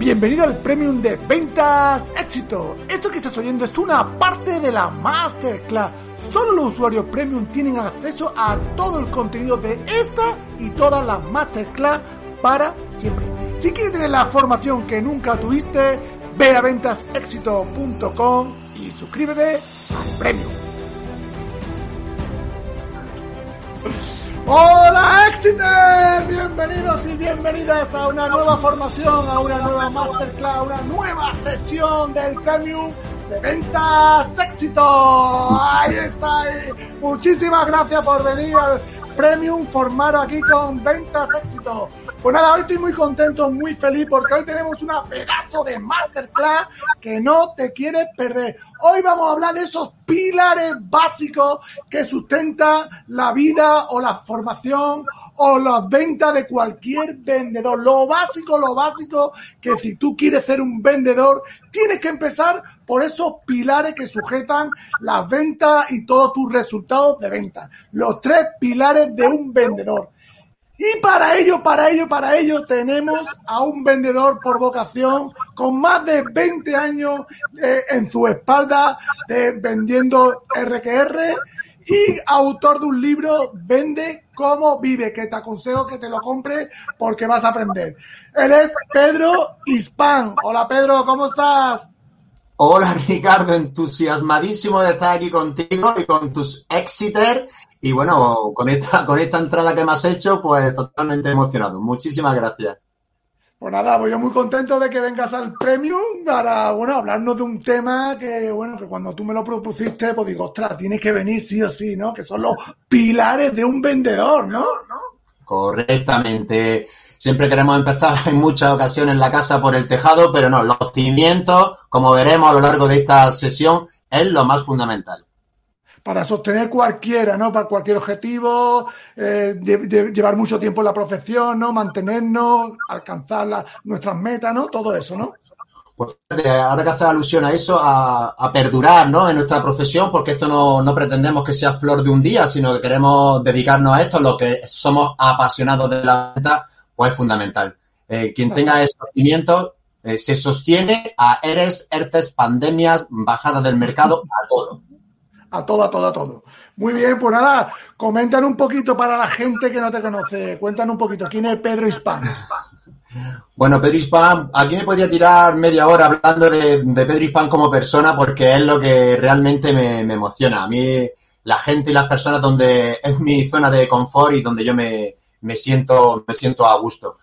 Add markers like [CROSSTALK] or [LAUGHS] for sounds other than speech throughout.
Bienvenido al Premium de Ventas Éxito. Esto que estás oyendo es una parte de la Masterclass. Solo los usuarios Premium tienen acceso a todo el contenido de esta y todas las Masterclass para siempre. Si quieres tener la formación que nunca tuviste, ve a ventasexito.com y suscríbete al Premium. Hola Exiter, bienvenidos y bienvenidas a una nueva formación, a una nueva masterclass, a una nueva sesión del Premium de Ventas Éxito. Ahí está, ahí. muchísimas gracias por venir al Premium formado aquí con Ventas Éxito. Pues nada, hoy estoy muy contento, muy feliz porque hoy tenemos una pedazo de masterclass que no te quieres perder. Hoy vamos a hablar de esos pilares básicos que sustentan la vida o la formación o las ventas de cualquier vendedor. Lo básico, lo básico, que si tú quieres ser un vendedor, tienes que empezar por esos pilares que sujetan las ventas y todos tus resultados de venta. Los tres pilares de un vendedor. Y para ello, para ello, para ello tenemos a un vendedor por vocación con más de 20 años eh, en su espalda vendiendo RQR y autor de un libro Vende cómo vive, que te aconsejo que te lo compres porque vas a aprender. Él es Pedro Hispan. Hola Pedro, ¿cómo estás? Hola [LAUGHS] Ricardo, entusiasmadísimo de estar aquí contigo y con tus Exeter y bueno, con esta, con esta entrada que me has hecho, pues totalmente emocionado. Muchísimas gracias. Pues nada, pues yo muy contento de que vengas al Premium para, bueno, hablarnos de un tema que, bueno, que cuando tú me lo propusiste, pues digo, ostras, tienes que venir sí o sí, ¿no? Que son los pilares de un vendedor, ¿no? Correctamente. Siempre queremos empezar [LAUGHS] en muchas ocasiones la casa por el tejado, pero no, los cimientos, como veremos a lo largo de esta sesión, es lo más fundamental para sostener cualquiera, ¿no? Para cualquier objetivo, eh, llevar mucho tiempo en la profesión, ¿no? Mantenernos, alcanzar nuestras metas, ¿no? Todo eso, ¿no? Pues ahora que haces alusión a eso, a, perdurar, ¿no? En nuestra profesión, porque esto no, no, pretendemos que sea flor de un día, sino que queremos dedicarnos a esto, lo que somos apasionados de la venta, pues es fundamental. Eh, quien tenga esos cimientos eh, se sostiene a ERES, ERTES, pandemias, bajada del mercado, a todo a todo, a todo, a todo. Muy bien, pues nada, comentan un poquito para la gente que no te conoce, cuentan un poquito, ¿quién es Pedro Hispan? Bueno, Pedro Hispan, aquí me podría tirar media hora hablando de, Pedro Hispan como persona porque es lo que realmente me, emociona. A mí, la gente y las personas donde es mi zona de confort y donde yo me, me siento, me siento a gusto.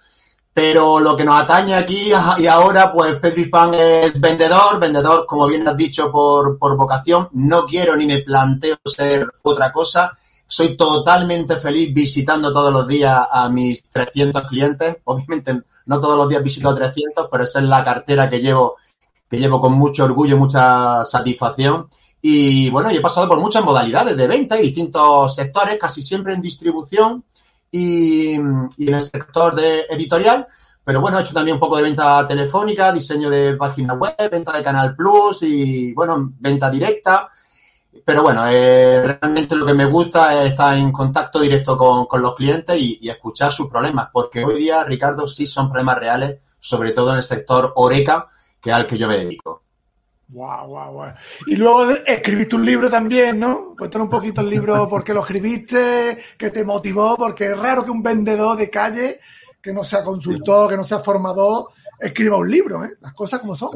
Pero lo que nos atañe aquí y ahora, pues Pedro Hispan es vendedor, vendedor, como bien has dicho, por, por vocación. No quiero ni me planteo ser otra cosa. Soy totalmente feliz visitando todos los días a mis 300 clientes. [LAUGHS] Obviamente no todos los días visito a 300, pero esa es la cartera que llevo, que llevo con mucho orgullo y mucha satisfacción. Y bueno, yo he pasado por muchas modalidades de venta y distintos sectores, casi siempre en distribución y, en el sector de editorial. Pero bueno, he hecho también un poco de venta telefónica, diseño de página web, venta de Canal Plus y, bueno, venta directa. Pero bueno, eh, realmente lo que me gusta es estar en contacto directo con, los clientes y, escuchar sus problemas, porque hoy día, Ricardo, sí son problemas reales, sobre todo en el sector Oreca, que es al que yo me dedico. Guau, guau, guau. Y luego escribiste un libro también, ¿no? Cuéntanos un poquito el libro, por qué lo escribiste, qué te motivó, porque es raro que un vendedor de calle, que no sea consultor, que no sea formador, escriba un libro, ¿eh? Las cosas como son.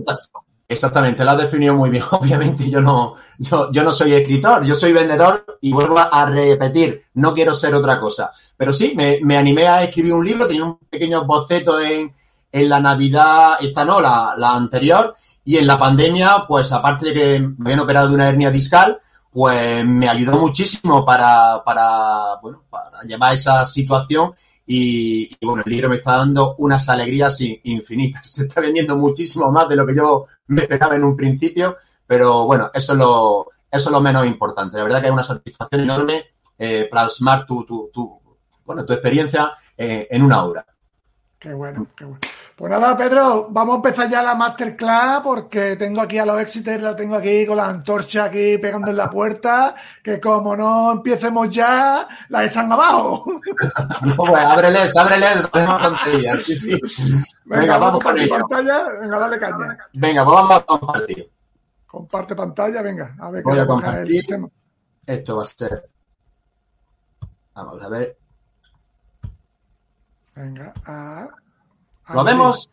Exactamente, lo has definido muy bien. [LAUGHS] Obviamente yo no, yo, yo no soy escritor, yo soy vendedor y vuelvo a repetir, no quiero ser otra cosa. Pero sí, me, me animé a escribir un libro, tenía un pequeño boceto en, en la Navidad, esta no, la, la anterior, y en la pandemia, pues aparte de que me habían operado de una hernia discal, pues me ayudó muchísimo para, para, bueno, para llevar esa situación y, bueno, el libro me está dando unas alegrías infinitas. [LAUGHS] Se está vendiendo muchísimo más de lo que yo me esperaba en un principio, pero bueno, eso es lo, eso es lo menos importante. La verdad que hay una satisfacción enorme eh, plasmar tu, tu, tu, bueno, tu experiencia eh, en una obra. Qué bueno, qué bueno. Pues nada, Pedro, vamos a empezar ya la masterclass porque tengo aquí a los Exiters, la tengo aquí con la antorcha aquí pegando en la puerta, que como no empecemos ya, la echan abajo. No, [LAUGHS] pues ábreles, ábreles, sí, sí. Venga, Venga, vamos con pantalla, venga, dale caña. Venga, pues vamos a compartir. Comparte pantalla, venga, a ver Voy a compartir. Esto va a ser. Vamos a ver. Venga, a... ¿Lo vemos?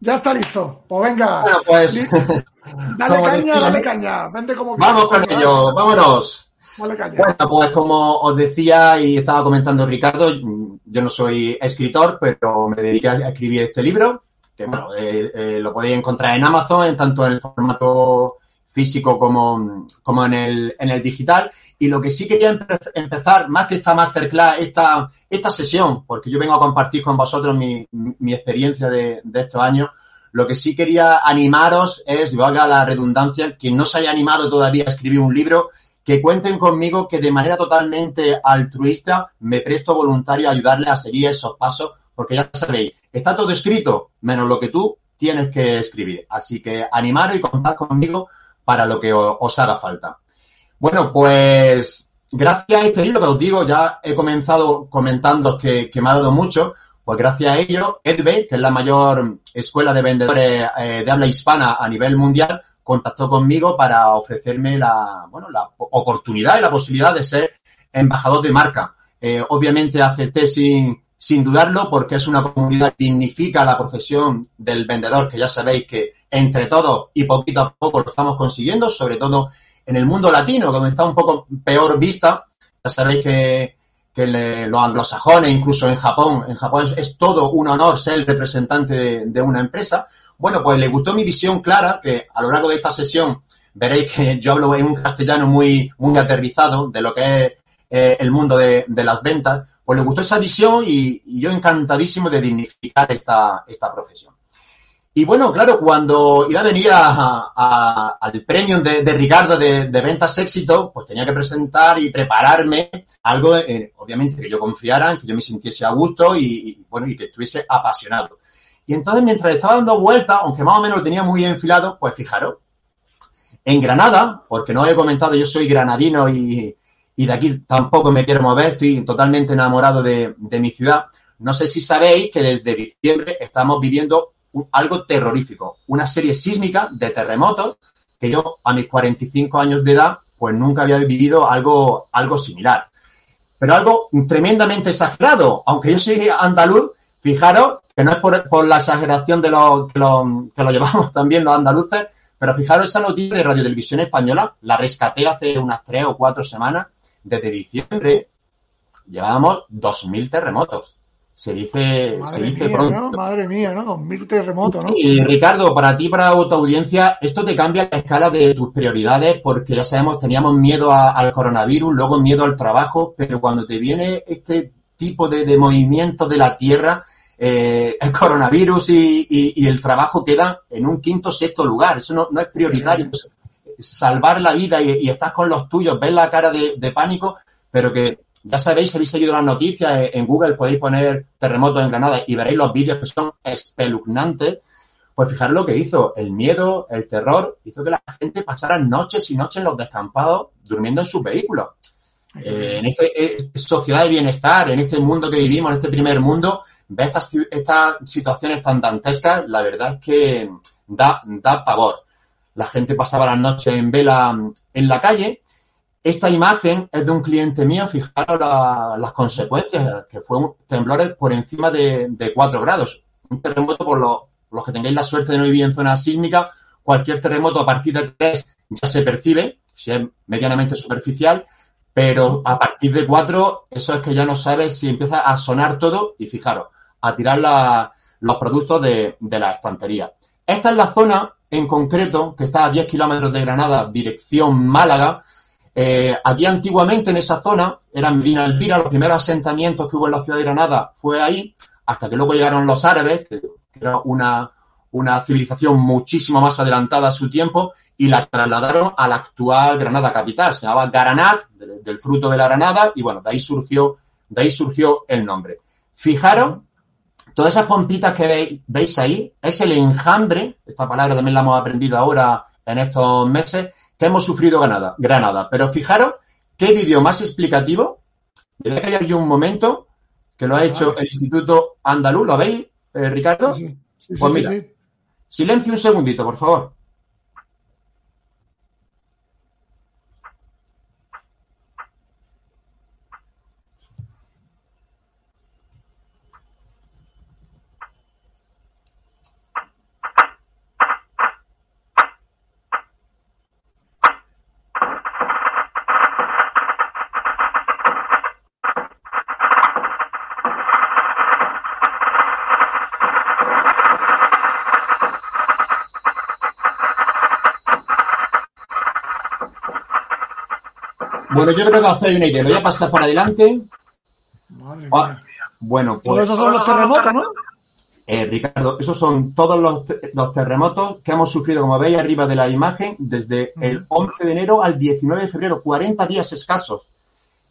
Ya está listo. Pues venga. Bueno, pues. [LAUGHS] Dale caña, dale caña. Vente como Vamos con ello, vámonos. Dale caña. Bueno, pues como os decía y estaba comentando Ricardo, yo no soy escritor, pero me dediqué a escribir este libro, que bueno, eh, eh, lo podéis encontrar en Amazon, en tanto en el formato físico como, como en, el, en el digital. Y lo que sí quería empezar, más que esta masterclass, esta, esta sesión, porque yo vengo a compartir con vosotros mi, mi experiencia de, estos años, lo que sí quería animaros es, valga la redundancia, quien no se haya animado todavía a escribir un libro, que cuenten conmigo que de manera totalmente altruista me presto voluntario a ayudarles a seguir esos pasos, porque ya sabéis, está todo escrito, menos lo que tú tienes que escribir. Así que animaros y contad conmigo para lo que os haga falta. Bueno, pues gracias a este libro que os digo, ya he comenzado comentando que, me ha dado mucho, pues gracias a ello, EDBE, que es la mayor escuela de vendedores eh, de habla hispana a nivel mundial, contactó conmigo para ofrecerme la, bueno, la oportunidad y la posibilidad de ser embajador de marca. Eh, obviamente acepté sin, sin dudarlo, porque es una comunidad que dignifica la profesión del vendedor, que ya sabéis que entre todos y poquito a poco lo estamos consiguiendo, sobre todo en el mundo latino, donde está un poco peor vista. Ya sabéis que, los anglosajones, incluso en Japón, en Japón es, todo un honor ser el representante de, una empresa. Bueno, pues le gustó mi visión clara, que a lo largo de esta sesión veréis que yo hablo en un castellano muy, aterrizado de lo que es eh, el mundo de, las ventas pues le gustó esa visión y, yo encantadísimo de dignificar esta profesión. Y bueno, claro, cuando iba a venir al premio de, Ricardo de, Ventas Éxito, pues tenía que presentar y prepararme algo, eh, obviamente, que yo confiara, que yo me sintiese a gusto y, bueno, y que estuviese apasionado. Y entonces, mientras estaba dando vueltas, aunque más o menos lo tenía muy enfilado, pues fijaros, en Granada, porque no he comentado, yo soy granadino y, y de aquí tampoco me quiero mover, estoy totalmente enamorado de, de mi ciudad. No sé si sabéis que desde diciembre estamos viviendo algo terrorífico, una serie sísmica de terremotos que yo a mis 45 años de edad pues nunca había vivido algo, algo similar. Pero algo tremendamente exagerado, aunque yo soy andaluz, fijaros que no es por, por la exageración de lo que, lo que lo llevamos [LAUGHS] también los andaluces, pero fijaros esa noticia de Radio Televisión Española, la rescaté hace unas tres o cuatro semanas, desde diciembre llevábamos 2.000 terremotos. Se dice, Madre se dice mía, pronto. ¿no? Madre mía, ¿no? 2.000 terremotos, ¿no? Y Ricardo, para ti, para tu audiencia, esto te cambia la escala de tus prioridades porque ya sabemos, teníamos miedo a, al coronavirus, luego miedo al trabajo, pero cuando te viene este tipo de, de movimiento de la Tierra, eh, el coronavirus y, y, y, el trabajo quedan en un quinto sexto lugar. Eso no, no es prioritario. Salvar la vida y, y, estás con los tuyos, ves la cara de, de, pánico, pero que ya sabéis, habéis seguido las noticias, en Google podéis poner terremotos en Granada y veréis los vídeos que son espeluznantes. Pues fijaros lo que hizo, el miedo, el terror, hizo que la gente pasara noches y noches en los descampados durmiendo en sus vehículos. Eh, en esta eh, sociedad de bienestar, en este mundo que vivimos, en este primer mundo, ver estas, estas situaciones tan dantescas, la verdad es que da, da pavor la gente pasaba las noches en vela en la calle. Esta imagen es de un cliente mío, fijaros la, las consecuencias, que fue un temblores por encima de, de 4 grados. Un terremoto, por lo, los que tengáis la suerte de no vivir en zona sísmica, cualquier terremoto a partir de 3 ya se percibe, si es medianamente superficial, pero a partir de 4, eso es que ya no sabes si empieza a sonar todo y fijaros, a tirar los productos de, de la estantería. Esta es la zona en concreto, que está a 10 kilómetros de Granada, dirección Málaga, Eh, aquí antiguamente en esa zona eran Medina Elvira, los primeros asentamientos que hubo en la ciudad de Granada fue ahí, hasta que luego llegaron los árabes, que era una, una civilización muchísimo más adelantada a su tiempo, y la trasladaron a la actual Granada capital. Se llamaba Garanat, del, fruto de la granada, y bueno, de ahí surgió, de ahí surgió el nombre. Fijaros, todas esas pompitas que veis, veis ahí, es el enjambre, esta palabra también la hemos aprendido ahora en estos meses, que hemos sufrido Granada. Granada. Pero fijaros qué vídeo más explicativo. Debe que hay un momento que lo ha hecho el Instituto Andaluz. ¿Lo veis, eh, Ricardo? Sí, sí, pues mira, silencio un segundito, por favor. Bueno, yo creo que hacer una idea. Lo voy a pasar para adelante. Madre ah, mía. bueno, pues. esos son los terremotos, ¿no? Eh, Ricardo, esos son todos los, terremotos que hemos sufrido, como veis arriba de la imagen, desde el 11 de enero al 19 de febrero, 40 días escasos.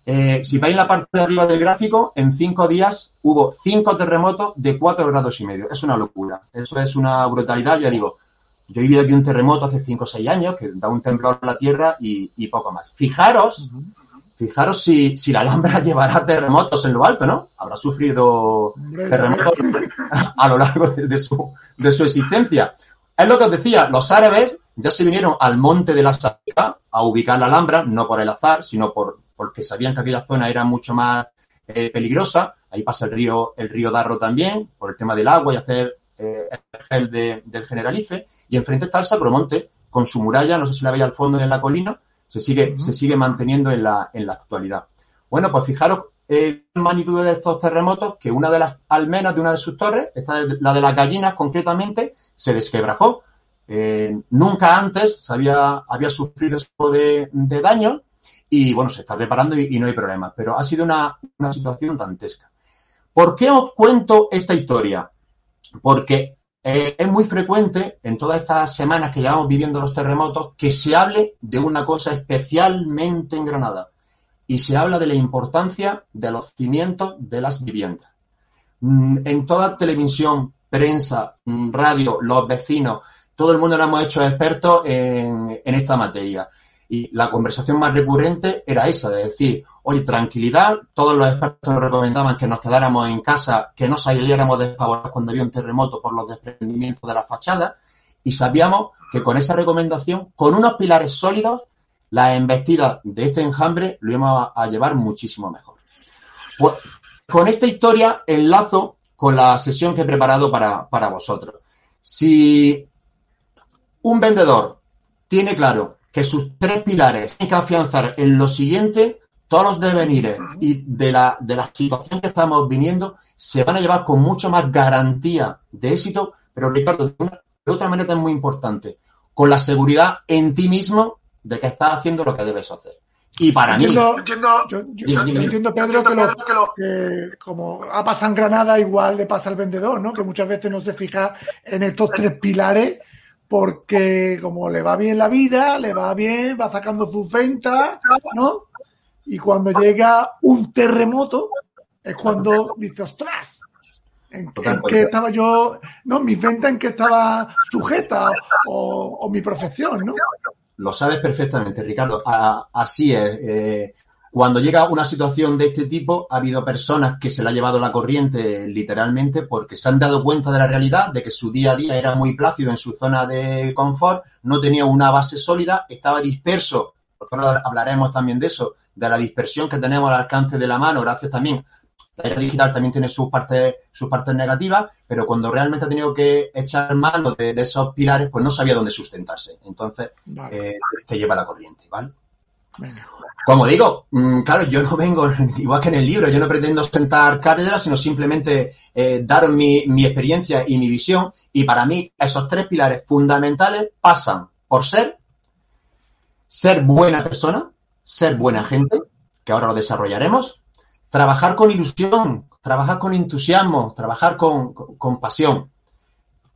Eh, si veis la parte de arriba del gráfico, en cinco días hubo cinco terremotos de 4 grados y medio. Es una locura. Eso es una brutalidad, ya digo. Yo he vivido aquí un terremoto hace 5 o 6 años que da un temblor a la tierra y, poco más. Fijaros, fijaros si, si, la Alhambra [LAUGHS] llevará terremotos en lo alto, ¿no? Habrá sufrido terremotos [LAUGHS] a lo largo de, su, de su existencia. Es lo que os decía, los árabes ya se vinieron al monte de la Sabica a ubicar la Alhambra, no por el azar, sino por, porque sabían que aquella zona era mucho más eh, peligrosa. Ahí pasa el río, el río Darro también, por el tema del agua y hacer eh, el de, del Generalife, y enfrente está el Sacromonte, con su muralla, no sé si la veis al fondo en la colina, se sigue, se sigue manteniendo en la, en la actualidad. Bueno, pues fijaros eh, la magnitud de estos terremotos, que una de las almenas de una de sus torres, esta, la de las gallinas concretamente, se desquebrajó. Eh, nunca antes se había, había sufrido ese tipo de, de daño y bueno, se está preparando y, y, no hay problema. Pero ha sido una, una situación dantesca. ¿Por qué os cuento esta historia? Porque eh, es muy frecuente en todas estas semanas que llevamos viviendo los terremotos que se hable de una cosa especialmente en Granada y se habla de la importancia de los cimientos de las viviendas. Mm, en toda televisión, prensa, mm, radio, los vecinos, todo el mundo lo hemos hecho expertos en esta materia. Y la conversación más recurrente era esa, de decir, oye, tranquilidad, todos los expertos nos recomendaban que nos quedáramos en casa, que no saliéramos despavorados cuando había un terremoto por los desprendimientos de la fachada, y sabíamos que con esa recomendación, con unos pilares sólidos, la embestida de este enjambre lo íbamos a, llevar muchísimo mejor. Pues, con esta historia enlazo con la sesión que he preparado para, para vosotros. Si un vendedor tiene claro que sus tres pilares tienen que afianzar en lo siguiente, todos los devenires y de la, de la situación que estamos viniendo se van a llevar con mucho más garantía de éxito, pero Ricardo, de, otra manera es muy importante, con la seguridad en ti mismo de que estás haciendo lo que debes hacer. Y para mí. Entiendo, yo, entiendo, Pedro, que, como ha pasado en Granada, igual le pasa al vendedor, ¿no? Que muchas veces no se fija en estos tres pilares porque como le va bien la vida, le va bien, va sacando sus ventas, ¿no? Y cuando llega un terremoto, es cuando dice, ostras, ¿en, qué estaba yo? No, mi venta en qué estaba sujeta o, mi profesión, ¿no? Lo sabes perfectamente, Ricardo. así es. Eh, cuando llega una situación de este tipo, ha habido personas que se le ha llevado la corriente literalmente porque se han dado cuenta de la realidad, de que su día a día era muy plácido en su zona de confort, no tenía una base sólida, estaba disperso, porque ahora hablaremos también de eso, de la dispersión que tenemos al alcance de la mano, gracias también. La era digital también tiene sus partes, sus partes negativas, pero cuando realmente ha tenido que echar mano de, esos pilares, pues no sabía dónde sustentarse. Entonces, eh, te lleva la corriente, ¿vale? Como digo, mm, claro, yo no vengo, [LAUGHS] igual que en el libro, yo no pretendo sentar cátedra, sino simplemente eh, dar mi, experiencia y mi visión. Y para mí, esos tres pilares fundamentales pasan por ser, ser buena persona, ser buena gente, que ahora lo desarrollaremos, trabajar con ilusión, trabajar con entusiasmo, trabajar con, con pasión.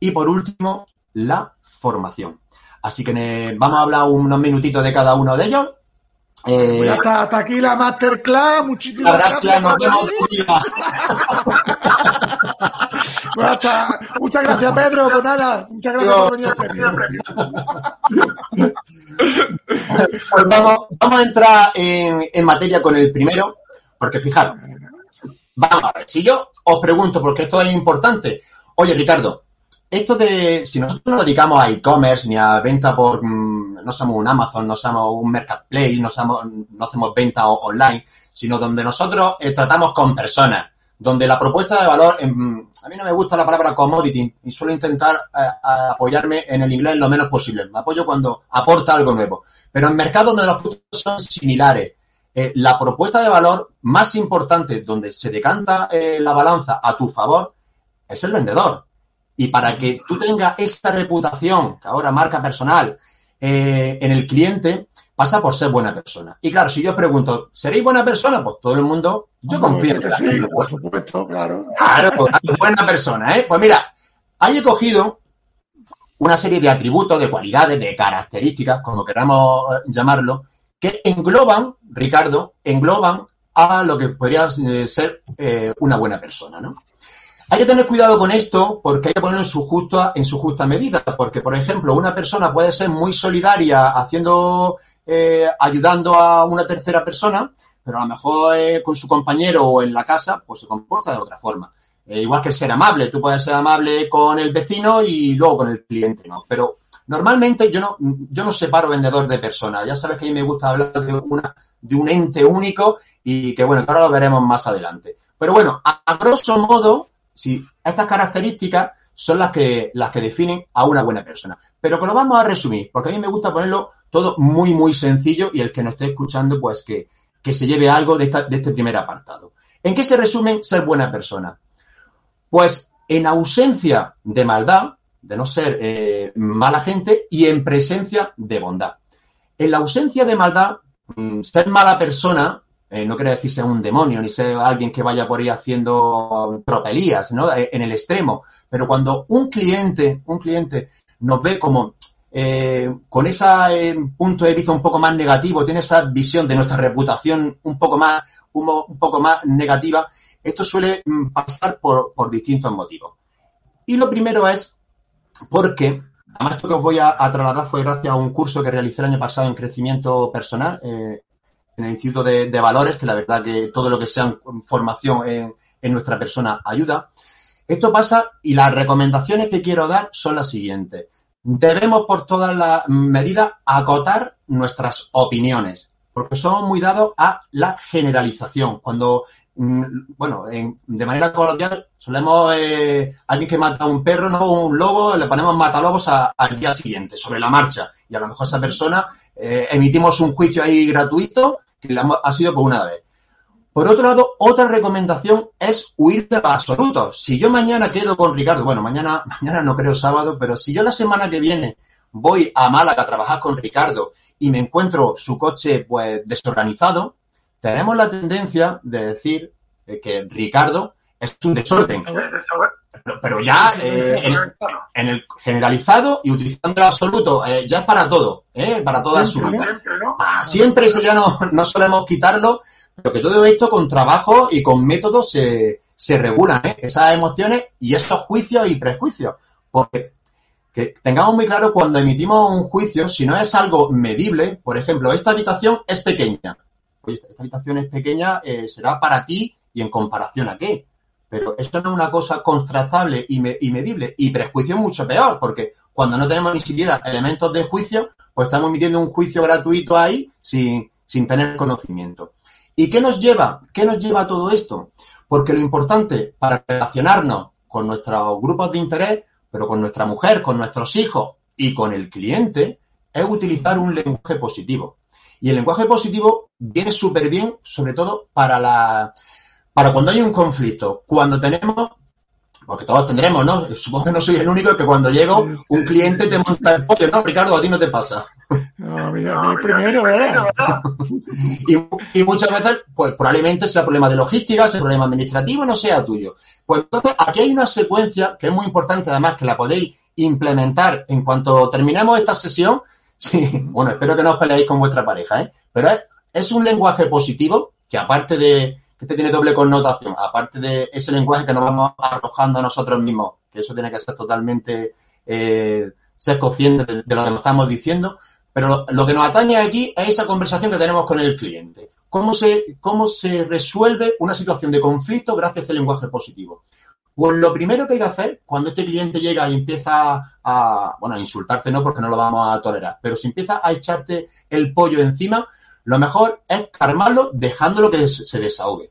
Y por último, la formación. Así que vamos a hablar unos minutitos de cada uno de ellos. Eh, pues hasta, aquí la masterclass. Muchísimas gracias. Nos vemos [LAUGHS] pues muchas gracias, Pedro. Pues nada, muchas gracias por venir. Pues vamos, vamos a entrar en, en materia con el primero, porque fijaros, vamos a ver, si yo os pregunto, porque esto es importante, oye Ricardo, esto de, si nosotros no nos dedicamos a e-commerce ni a venta por, mm, no somos un Amazon, no somos un Marketplace, no, somos, no hacemos venta online, sino donde nosotros eh, tratamos con personas, donde la propuesta de valor, a mí no me gusta la palabra commodity y suelo intentar eh, apoyarme en el inglés lo menos posible. Me apoyo cuando aporta algo nuevo. Pero en mercados donde los productos son similares, eh, la propuesta de valor más importante, donde se decanta la balanza a tu favor, es el vendedor. Y para que tú tengas esta reputación, que ahora marca personal, eh, en el cliente, pasa por ser buena persona. Y claro, si yo pregunto, ¿seréis buena persona? Pues todo el mundo, yo confío en sí, por supuesto, claro. Claro, buena persona, ¿eh? Pues mira, he cogido una serie de atributos, de cualidades, de características, como queramos eh, llamarlo, que engloban, Ricardo, engloban a lo que podría eh, ser una buena persona, ¿no? Hay que tener cuidado con esto porque hay que ponerlo en su justa, en su justa medida. Porque, por ejemplo, una persona puede ser muy solidaria haciendo, eh, ayudando a una tercera persona, pero a lo mejor eh, con su compañero o en la casa, pues se comporta de otra forma. Eh, igual que ser amable. Tú puedes ser amable con el vecino y luego con el cliente, ¿no? Pero normalmente yo no, yo no separo vendedor de persona. Ya sabes que a mí me gusta hablar de una, de un ente único y que bueno, ahora lo veremos más adelante. Pero bueno, a grosso modo, si estas características son las que, las que definen a una buena persona. Pero que lo vamos a resumir, porque a mí me gusta ponerlo todo muy, muy sencillo y el que nos esté escuchando, pues que, se lleve algo de, de este primer apartado. ¿En qué se resumen ser buena persona? Pues en ausencia de maldad, de no ser eh, mala gente, y en presencia de bondad. En la ausencia de maldad, mm, ser mala persona eh, no quiere decir ser un demonio, ni ser alguien que vaya por ahí haciendo tropelías, ¿no? Eh, en el extremo. Pero cuando un cliente, un cliente nos ve como eh, con ese punto de vista un poco más negativo, tiene esa visión de nuestra reputación un poco más, un, poco más negativa, esto suele mm, pasar por, distintos motivos. Y lo primero es porque, además esto que os voy a, trasladar fue gracias a un curso que realicé el año pasado en crecimiento personal, en el Instituto de, Valores, que la verdad que todo lo que sea formación en, en nuestra persona ayuda. Esto pasa y las recomendaciones que quiero dar son las siguientes. Debemos por todas las medidas acotar nuestras opiniones, porque somos muy dados a la generalización. Cuando, mm, bueno, de manera coloquial, solemos, eh, alguien que mata a un perro, no un lobo, le ponemos matalobos al día siguiente, sobre la marcha. Y a lo mejor esa persona eh, emitimos un juicio ahí gratuito que ha sido por una vez. Por otro lado, otra recomendación es huir de los absolutos. Si yo mañana quedo con Ricardo, bueno, mañana, [LAUGHS] mañana no creo sábado, pero si yo la semana que viene voy a Málaga a trabajar con Ricardo y me encuentro su coche pues desorganizado, tenemos la tendencia de decir que Ricardo es un desorden. Pero, ya eh, en, el generalizado y utilizando el absoluto, eh, ya es para todo, eh, para toda su vida. Siempre, eso ya no, no solemos quitarlo, pero que todo esto con trabajo y con métodos se, se regulan, esas emociones y esos juicios y prejuicios. Porque que tengamos muy claro cuando emitimos un juicio, si no es algo medible, por ejemplo, esta habitación es pequeña. Oye, esta habitación es pequeña, será para ti y en comparación a qué. Pero esto no es una cosa contrastable y, medible. Y prejuicio es mucho peor, porque cuando no tenemos ni siquiera elementos de juicio, pues estamos emitiendo un juicio gratuito ahí sin, sin tener conocimiento. ¿Y qué nos lleva? ¿Qué nos lleva a todo esto? Porque lo importante para relacionarnos con nuestros grupos de interés, pero con nuestra mujer, con nuestros hijos y con el cliente, es utilizar un lenguaje positivo. Y el lenguaje positivo viene súper bien, sobre todo para la, para cuando hay un conflicto, cuando tenemos, porque todos tendremos, ¿no? Supongo que no soy el único que cuando llego un cliente te monta el pollo, ¿no? Ricardo, a ti no te pasa. No, mira, a mí primero, ¿verdad? y, y, muchas veces, pues probablemente sea problema de logística, sea problema administrativo, no sea tuyo. Pues entonces, aquí hay una secuencia que es muy importante, además, que la podéis implementar en cuanto terminemos esta sesión. Sí, bueno, espero que no os peleéis con vuestra pareja, ¿eh? Pero es, es un lenguaje positivo que aparte de, este tiene doble connotación, aparte de ese lenguaje que nos vamos arrojando a nosotros mismos, que eso tiene que ser totalmente, eh, ser consciente de, lo que nos estamos diciendo, pero lo, que nos atañe aquí es esa conversación que tenemos con el cliente. ¿Cómo se, cómo se resuelve una situación de conflicto gracias a ese lenguaje positivo? Pues lo primero que hay que hacer cuando este cliente llega y empieza a, bueno, a insultarte no porque no lo vamos a tolerar, pero si empieza a echarte el pollo encima, lo mejor es calmarlo dejándolo que se desahogue.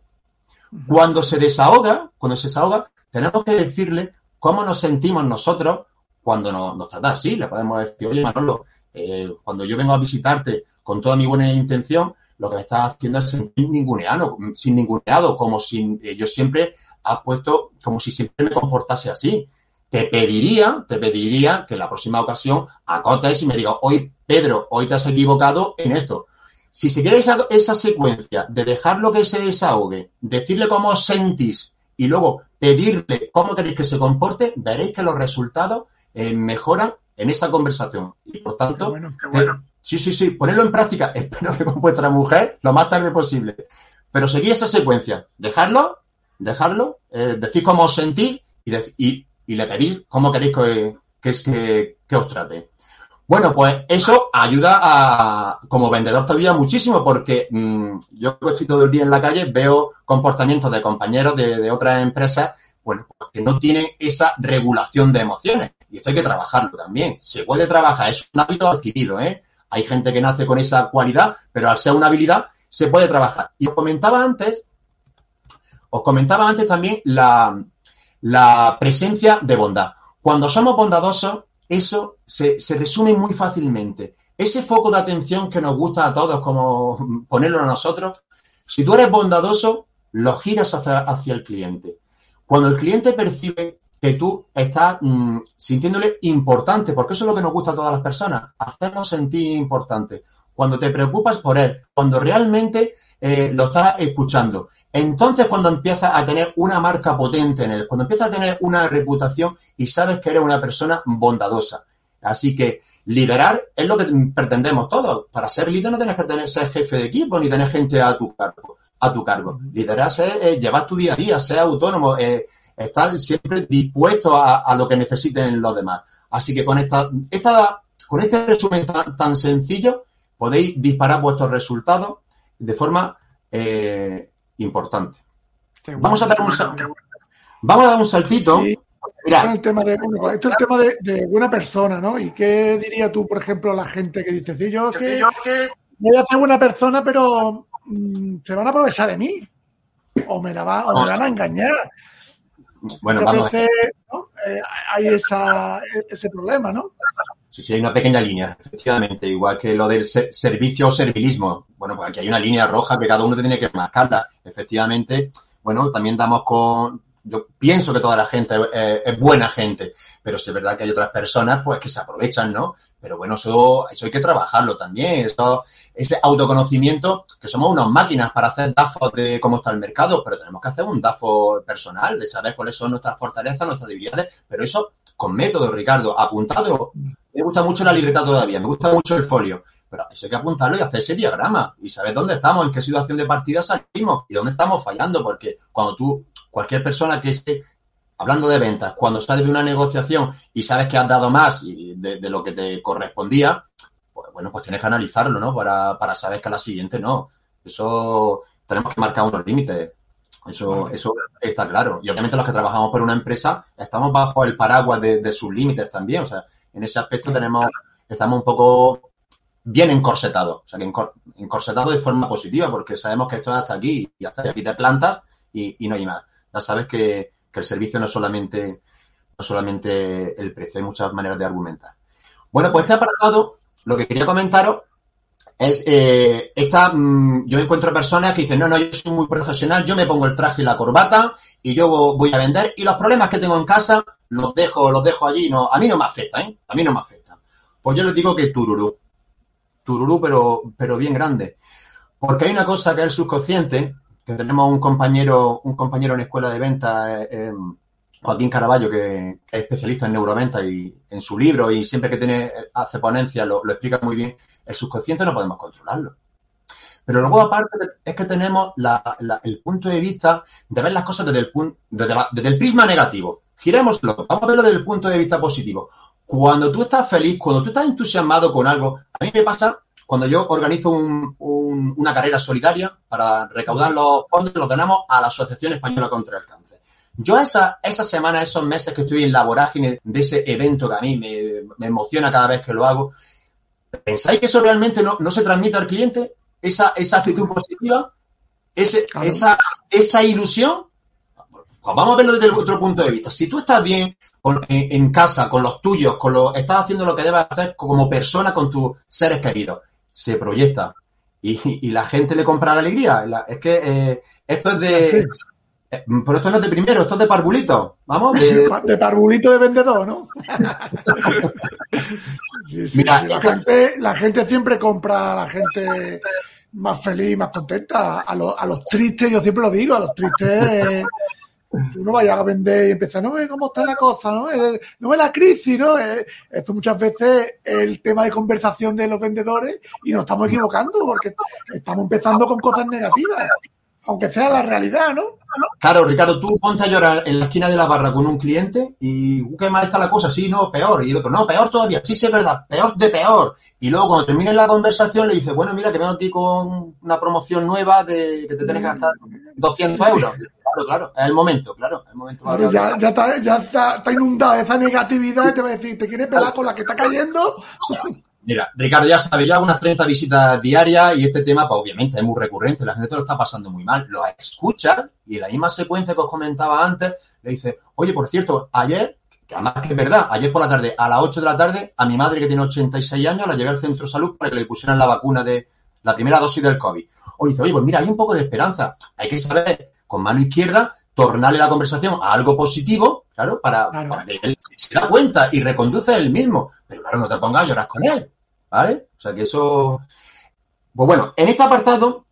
Cuando se desahoga, cuando se desahoga, tenemos que decirle cómo nos sentimos nosotros cuando nos, nos trata así. Le podemos decir, oye Manolo, eh, cuando yo vengo a visitarte con toda mi buena intención, lo que me estás haciendo es sentir ninguneado, sin ninguneado, como si eh, yo siempre has puesto, como si siempre me comportase así. Te pediría, te pediría que en la próxima ocasión acotes y me digas, hoy Pedro, hoy te has equivocado en esto. Si se quiere esa, esa, secuencia de dejarlo que se desahogue, decirle cómo os sentís y luego pedirle cómo queréis que se comporte, veréis que los resultados eh, mejoran en esa conversación. Y por tanto, qué bueno, qué bueno. Eh, sí, sí, sí, ponerlo en práctica. [LAUGHS] Espero que con vuestra mujer lo más tarde posible. Pero seguir esa secuencia, dejarlo, dejarlo, eh, decir cómo os sentís y, y, y, le pedís cómo queréis que, que, que, que os trate. Bueno, pues eso ayuda a, como vendedor todavía muchísimo, porque mmm, yo estoy todo el día en la calle, veo comportamientos de compañeros de, de otras empresas, bueno, pues que no tienen esa regulación de emociones. Y esto hay que trabajarlo también. Se puede trabajar, es un hábito adquirido, ¿eh? Hay gente que nace con esa cualidad, pero al ser una habilidad, se puede trabajar. Y os comentaba antes, os comentaba antes también la, la presencia de bondad. Cuando somos bondadosos, eso se, se, resume muy fácilmente. Ese foco de atención que nos gusta a todos, como ponerlo a nosotros, si tú eres bondadoso, lo giras hacia, hacia el cliente. Cuando el cliente percibe que tú estás mmm, sintiéndole importante, porque eso es lo que nos gusta a todas las personas, hacernos sentir importante. Cuando te preocupas por él, cuando realmente eh, lo estás escuchando. Entonces, cuando empiezas a tener una marca potente en él, cuando empiezas a tener una reputación y sabes que eres una persona bondadosa. Así que liderar es lo que pretendemos todos. Para ser líder no tienes que tener, ser jefe de equipo ni tener gente a tu cargo. A tu cargo. Liderar es eh, llevar tu día a día, ser autónomo, eh, estar siempre dispuesto a, a, lo que necesiten los demás. Así que con esta, esta con este resumen tan, tan sencillo podéis disparar vuestros resultados de forma eh, importante. Vamos a dar un vamos a dar un saltito. Sí. Mira. El tema de, bueno, esto es el tema de, de, buena persona, ¿no? ¿Y qué diría tú, por ejemplo, a la gente que dice, sí, yo que, yo que voy a ser buena persona, pero mmm, se van a aprovechar de mí? O me, la va, o me van a engañar. Bueno, vamos. Que, ¿no? eh, hay esa, ese problema, ¿no? Sí, sí, hay una pequeña línea, efectivamente, igual que lo del ser servicio o servilismo. Bueno, pues aquí hay una línea roja que cada uno tiene que marcarla. Efectivamente, bueno, también damos con... Yo pienso que toda la gente es, es buena gente, pero sí es verdad que hay otras personas pues que se aprovechan, ¿no? Pero bueno, eso, eso hay que trabajarlo también. Eso, ese autoconocimiento, que somos unas máquinas para hacer DAFos de cómo está el mercado, pero tenemos que hacer un DAFO personal, de saber cuáles son nuestras fortalezas, nuestras debilidades, pero eso con método, Ricardo, apuntado. Me gusta mucho la libreta todavía, me gusta mucho el folio, pero eso hay que apuntarlo y hacer ese diagrama y saber dónde estamos, en qué situación de partida salimos y dónde estamos fallando, porque cuando tú, cualquier persona que esté hablando de ventas, cuando sales de una negociación y sabes que has dado más de, de lo que te correspondía, pues bueno, pues tienes que analizarlo, ¿no? Para, para saber que a la siguiente no. Eso tenemos que marcar unos límites. Eso, vale. eso está claro. Y obviamente los que trabajamos por una empresa estamos bajo el paraguas de, de sus límites también. O sea, en ese aspecto tenemos, estamos un poco bien encorsetados. O sea, que encorsetados de forma positiva, porque sabemos que esto es hasta aquí y hasta aquí te plantas y, y no hay más. Ya sabes que, que, el servicio no es solamente, no solamente el precio, hay muchas maneras de argumentar. Bueno, pues este apartado, lo que quería comentaros es eh, esta, mm, yo encuentro personas que dicen, no, no, yo soy muy profesional, yo me pongo el traje y la corbata y yo voy a vender y los problemas que tengo en casa los dejo, los dejo allí, no, a mí no me afecta, ¿eh? A mí no me afecta. Pues yo les digo que tururú, tururú, pero, pero bien grande. Porque hay una cosa que es el subconsciente, tenemos un compañero, un compañero en escuela de venta, eh, Joaquín Caraballo, que es especialista en neuroventa y en su libro y siempre que tiene, hace ponencia lo, explica muy bien, el subconsciente no podemos controlarlo. Pero luego aparte es que tenemos el punto de vista de ver las cosas desde el, desde, el prisma negativo. Girémoslo, vamos a verlo desde el punto de vista positivo. Cuando tú estás feliz, cuando tú estás entusiasmado con algo, a mí me pasa cuando yo organizo una carrera solidaria para recaudar los fondos, los donamos a la Asociación Española contra el Cáncer. Yo esa, esa semana, esos meses que estoy en la vorágine de ese evento que a mí me, emociona cada vez que lo hago, ¿pensáis que eso realmente no, se transmite al cliente? Esa, esa actitud positiva, ese, esa, esa ilusión. Pues vamos a verlo desde otro punto de vista. Si tú estás bien en, casa, con los tuyos, con los, estás haciendo lo que debes hacer como persona con tus seres queridos, se proyecta y, la gente le compra la alegría. es que eh, esto es de, eh, pero esto no es de primero, esto es de parvulito. Vamos, de, [LAUGHS] de parvulito de vendedor, ¿no? [LAUGHS] Mira, la, gente, siempre compra a la gente más feliz, más contenta. A, los, a los tristes, yo siempre lo digo, a los tristes no vayas a vender y empiezas, no ve cómo está la cosa, no ve, no ve la crisis, ¿no? Eh, esto muchas veces es el tema de conversación de los vendedores y nos estamos equivocando porque estamos empezando con cosas negativas aunque sea la realidad, ¿no? Claro, Ricardo, tú ponte a llorar en la esquina de la barra con un cliente y uh, ¿qué más está la cosa? Sí, no, peor. Y otro, no, peor todavía. Sí, sí, es verdad, peor de peor. Y luego cuando termine la conversación le dice, bueno, mira, que vengo aquí con una promoción nueva de que te tienes que gastar 200 euros. Claro, claro, es el momento, claro, es el momento. ya, ya, está, ya está, está inundada esa negatividad y te va a decir, ¿te quieres pelar con la que está cayendo? [LAUGHS] Mira, Ricardo, ya sabes, yo unas 30 visitas diarias y este tema, pues obviamente es muy recurrente, la gente lo está pasando muy mal. Lo escucha y en la misma secuencia que os comentaba antes, le dice, oye, por cierto, ayer, que además que es verdad, ayer por la tarde, a las 8 de la tarde, a mi madre que tiene 86 años, la llevé al centro de salud para que le pusieran la vacuna de la primera dosis del COVID. O dice, oye, pues mira, hay un poco de esperanza. Hay que saber, con mano izquierda, tornarle la conversación a algo positivo, claro, para, que él se da cuenta y reconduce él mismo. Pero claro, no te pongas a llorar con él, ¿vale? O sea que eso... Pues bueno, en este apartado,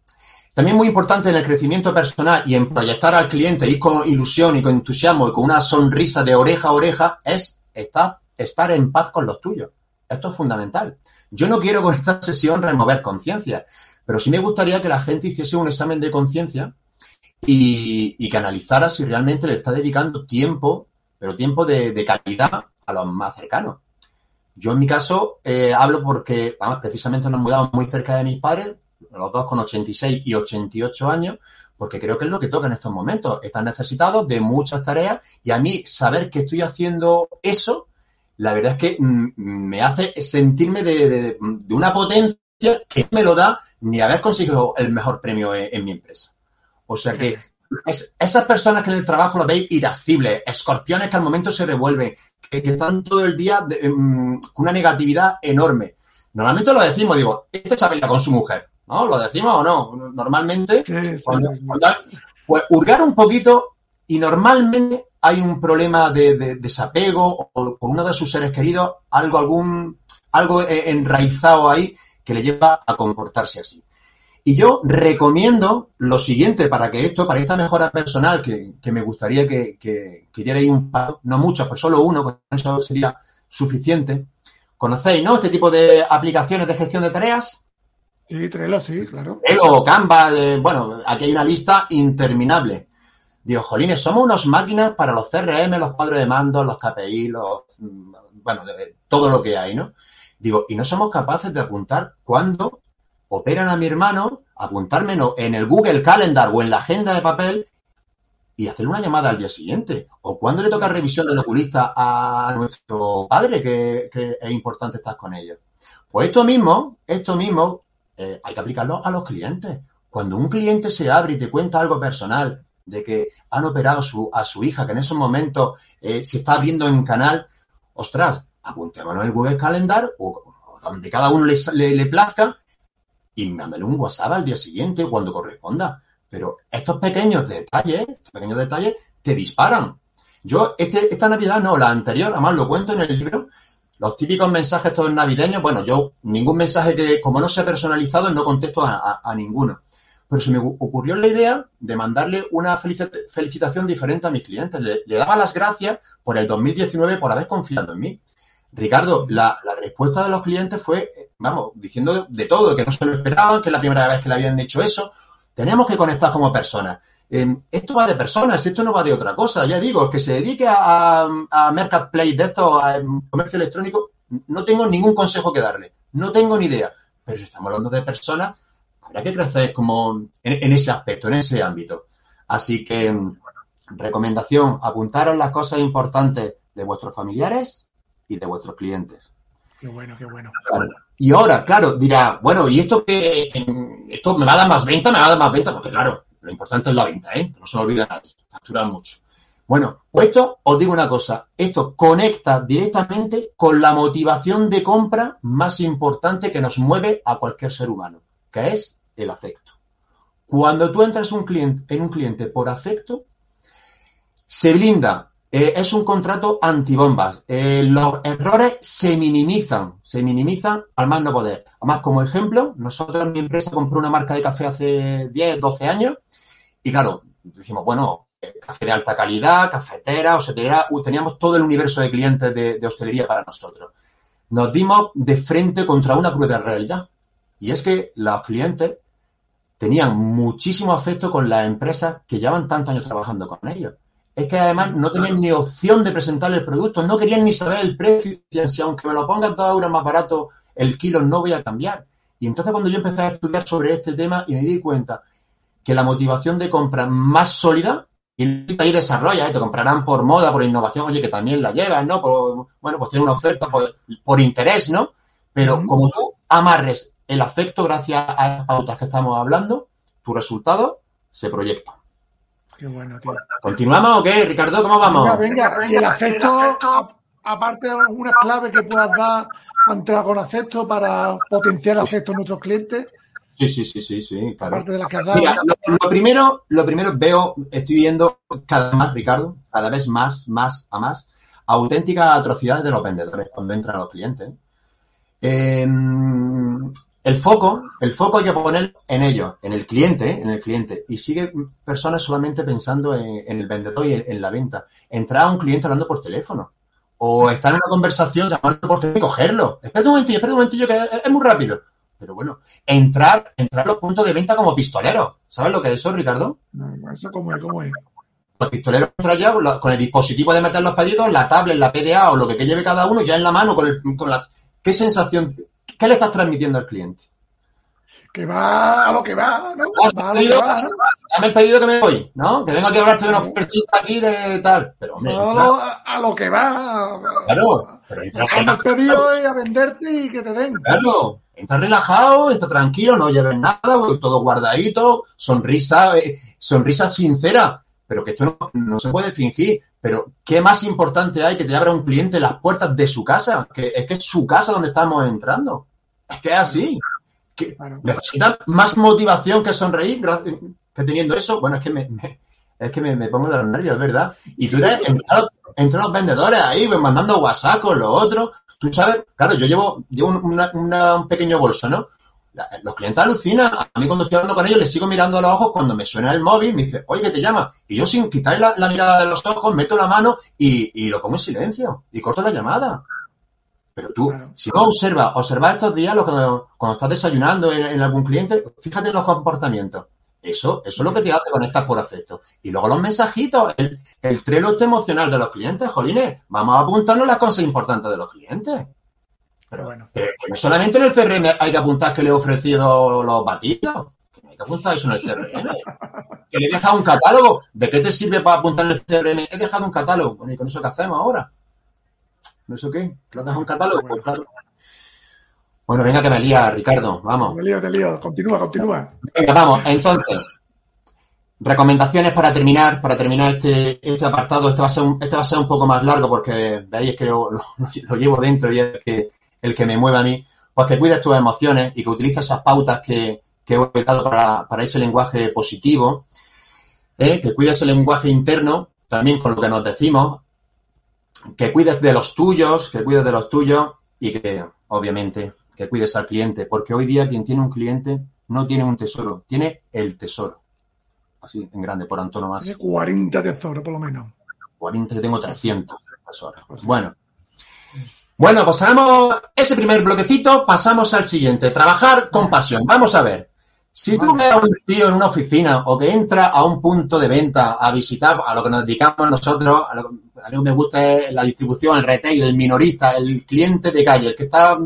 también muy importante en el crecimiento personal y en proyectar al cliente, ir con ilusión y con entusiasmo y con una sonrisa de oreja a oreja, es estar, estar en paz con los tuyos. Esto es fundamental. Yo no quiero con esta sesión remover conciencia, pero sí me gustaría que la gente hiciese un examen de conciencia y, que analizara si realmente le está dedicando tiempo, pero tiempo de, calidad a los más cercanos. Yo en mi caso eh, hablo porque vamos, precisamente nos mudamos muy cerca de mis padres, los dos con 86 y 88 años, porque creo que es lo que toca en estos momentos. Están necesitados de muchas tareas y a mí saber que estoy haciendo eso, la verdad es que mm, me hace sentirme de, una potencia que me lo da ni haber conseguido el mejor premio en mi empresa. O sea que esas personas que en el trabajo lo veis irascibles, escorpiones que al momento se revuelven, que, están todo el día em, con una negatividad enorme. Normalmente lo decimos, digo, este se con su mujer, ¿no? ¿Lo decimos o no? Normalmente, pues hurgar un poquito y normalmente hay un problema de, desapego o con uno de sus seres queridos, algo, algún, algo eh, enraizado ahí que le lleva a comportarse así. Y yo recomiendo lo siguiente para que esto, para esta mejora personal, que, me gustaría que, que, que dierais un paso, no muchos, pues solo uno, con eso sería suficiente. ¿Conocéis, no? Este tipo de aplicaciones de gestión de tareas. Sí, Trello, sí, claro. Trello, Canva, eh, bueno, aquí hay una lista interminable. Digo, jolines, somos unas máquinas para los CRM, los cuadros de mando, los KPI, los, mm, bueno, todo lo que hay, ¿no? Digo, y no somos capaces de apuntar cuándo operan a mi hermano, apuntármelo en el Google Calendar o en la agenda de papel y hacer una llamada al día siguiente. O cuando le toca revisión del oculista a nuestro padre, que, es importante estar con ellos. Pues esto mismo, esto mismo, eh, hay que aplicarlo a los clientes. Cuando un cliente se abre y te cuenta algo personal de que han operado a su hija, que en esos momentos eh, se está abriendo en canal, ostras, apuntémonos en el Google Calendar o, donde cada uno le, le plazca y mándale un WhatsApp al día siguiente cuando corresponda. Pero estos pequeños detalles, estos pequeños detalles te disparan. Yo, este, esta Navidad no, la anterior, además lo cuento en el libro, los típicos mensajes todos navideños, bueno, yo ningún mensaje que, como no sea personalizado, no contesto a, ninguno. Pero se me ocurrió la idea de mandarle una felicitación diferente a mis clientes. Le, daba las gracias por el 2019 por haber confiado en mí. Ricardo, la, respuesta de los clientes fue, vamos, diciendo de, todo, que no se lo esperaban, que es la primera vez que le habían hecho eso. Tenemos que conectar como personas. Em, esto va de personas, esto no va de otra cosa. Ya digo, que se dedique a, a Marketplace de esto, a comercio electrónico, no tengo ningún consejo que darle. No tengo ni idea. Pero si estamos hablando de personas, habrá que crecer como en, ese aspecto, en ese ámbito. Así que, em, recomendación, apuntaros las cosas importantes de vuestros familiares y de vuestros clientes. Qué bueno, qué bueno. Y ahora, claro, dirá, bueno, ¿y esto que esto me va a dar más venta? ¿Me va a dar más venta? Porque claro, lo importante es la venta, ¿eh? No se olvida nadie. Facturar mucho. Bueno, pues esto, os digo una cosa, esto conecta directamente con la motivación de compra más importante que nos mueve a cualquier ser humano, que es el afecto. Cuando tú entras un cliente, en un cliente por afecto, se blinda, eh, es un contrato antibombas, eh, los errores se minimizan, se minimizan al más no poder. Además, como ejemplo, nosotros mi empresa compró una marca de café hace 10, 12 años y claro, decimos, bueno, café de alta calidad, cafetera, hostelería, teníamos todo el universo de clientes de, hostelería para nosotros. Nos dimos de frente contra una cruda realidad. Y es que los clientes tenían muchísimo afecto con las empresas que llevan tantos años trabajando con ellos. Es que además no tenían ni opción de presentar el producto, no querían ni saber el precio. Si aunque me lo pongas dos euros más barato el kilo, no voy a cambiar. Y entonces cuando yo empecé a estudiar sobre este tema y me di cuenta que la motivación de compra más sólida y ahí desarrolla, ¿eh? te comprarán por moda, por innovación, oye, que también la llevas, ¿no? bueno, pues tiene una oferta por, interés, ¿no? Pero como tú amarres el afecto gracias a las pautas que estamos hablando, tu resultado se proyecta. Qué bueno, tío. ¿Continuamos o qué, Ricardo? ¿Cómo vamos? Venga, venga. El afecto, aparte de alguna clave que puedas dar entrar con afecto para potenciar el afecto en nuestros clientes, Sí, sí, sí, sí, sí, claro. Mira, lo, primero, lo primero veo, estoy viendo cada vez más, Ricardo, cada vez más, más a más, auténticas atrocidades de los vendedores cuando entran los clientes. Em, el foco, el foco hay que poner en ellos, en el cliente, en el cliente, y sigue personas solamente pensando en, el vendedor y en, la venta. Entrar a un cliente hablando por teléfono, o estar en una conversación llamando por teléfono y cogerlo. Espera un momentillo, espera un momentillo que es muy rápido. Pero bueno, entrar, entrar a los puntos de venta como pistolero. ¿Sabes lo que es eso, Ricardo? No, eso cómo es, cómo es. Los pistoleros entran ya con el dispositivo de meter los pedidos, la tablet, la PDA o lo que, lleve cada uno ya en la mano con, el, con la... ¿Qué sensación, qué le estás transmitiendo al cliente? que va a lo que va, ¿no? Va a lo que va, ¿no? Dame el pedido que me voy, ¿no? Que vengo aquí a hablarte de una ofertita aquí de tal. Pero, hombre, a, a, lo que va. Claro, pero entras el pedido y a venderte y que te den. Claro, entra relajado, entra tranquilo, no lleves nada, todo guardadito, sonrisa, eh, sonrisa sincera. Pero que esto no, no, se puede fingir. Pero, ¿qué más importante hay que te abra un cliente las puertas de su casa? Que es que es su casa donde estamos entrando. Es que es así que necesita más motivación que sonreír que teniendo eso. Bueno, es que me, es que me, pongo de los nervios, ¿verdad? Y tú eres entre los, vendedores ahí, pues, mandando WhatsApp con lo otro. Tú sabes, claro, yo llevo, llevo un pequeño bolso, ¿no? Los clientes alucinan. A mí cuando estoy hablando con ellos les sigo mirando a los ojos cuando me suena el móvil, me dice, oye, ¿qué te llama? Y yo sin quitar la, mirada de los ojos, meto la mano y, y, lo pongo en silencio y corto la llamada. Pero tú, si no observas, observa estos días lo que, cuando estás desayunando en, algún cliente, fíjate en los comportamientos. Eso, eso es lo que te hace conectar por afecto. Y luego los mensajitos, el, el trelo emocional de los clientes, jolines, vamos a apuntarnos las cosas importantes de los clientes. Pero bueno, que no solamente en el CRM hay que apuntar que le he ofrecido los batidos, que hay que apuntar eso en el CRM. [LAUGHS] que le he dejado un catálogo. ¿De qué te sirve para apuntar en el CRM? He dejado un catálogo. Bueno, ¿y con eso qué hacemos ahora? ¿No eso qué? ¿Lo das un catálogo? Pues claro. Bueno, venga que me lía, Ricardo, vamos. Me lío, te lío. Continúa, continúa. Venga, vamos. Entonces, recomendaciones para terminar, para terminar este, este apartado. Este va, a ser un, este va a ser un poco más largo porque veis que lo, lo, llevo dentro y es el que, el que me mueve a mí. pues que cuides tus emociones y que utilices esas pautas que, que he dado para, para ese lenguaje positivo, ¿eh? que cuides el lenguaje interno, también con lo que nos decimos, que cuides de los tuyos, que cuides de los tuyos y que, obviamente, que cuides al cliente, porque hoy día quien tiene un cliente no tiene un tesoro, tiene el tesoro. Así, en grande, por antonomasia. Tiene 40 tesoros, por lo menos. 40, yo tengo 300 tesoros. Bueno. Bueno, pues hagamos ese primer bloquecito, pasamos al siguiente. Trabajar con pasión. Vamos a ver. Si tú ves a un tío en una oficina o que entra a un punto de venta a visitar a lo que nos dedicamos nosotros, a lo, que me gusta es la distribución, el retail, el minorista, el cliente de calle, el que está,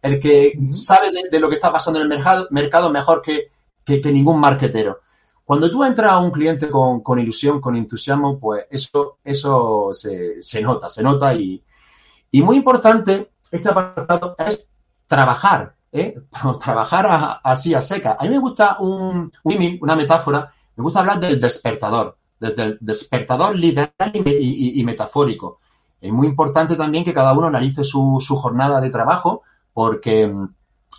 el que sabe de, lo que está pasando en el mercado, mercado mejor que, que, ningún marquetero. Cuando tú entras a un cliente con, con ilusión, con entusiasmo, pues eso, eso se, se nota, se nota y, y muy importante, este apartado es trabajar, ¿eh? [LAUGHS] trabajar así a seca. A mí me gusta un, una metáfora, me gusta hablar del despertador, desde el despertador literal y, metafórico. Es muy importante también que cada uno analice su, jornada de trabajo, porque mm,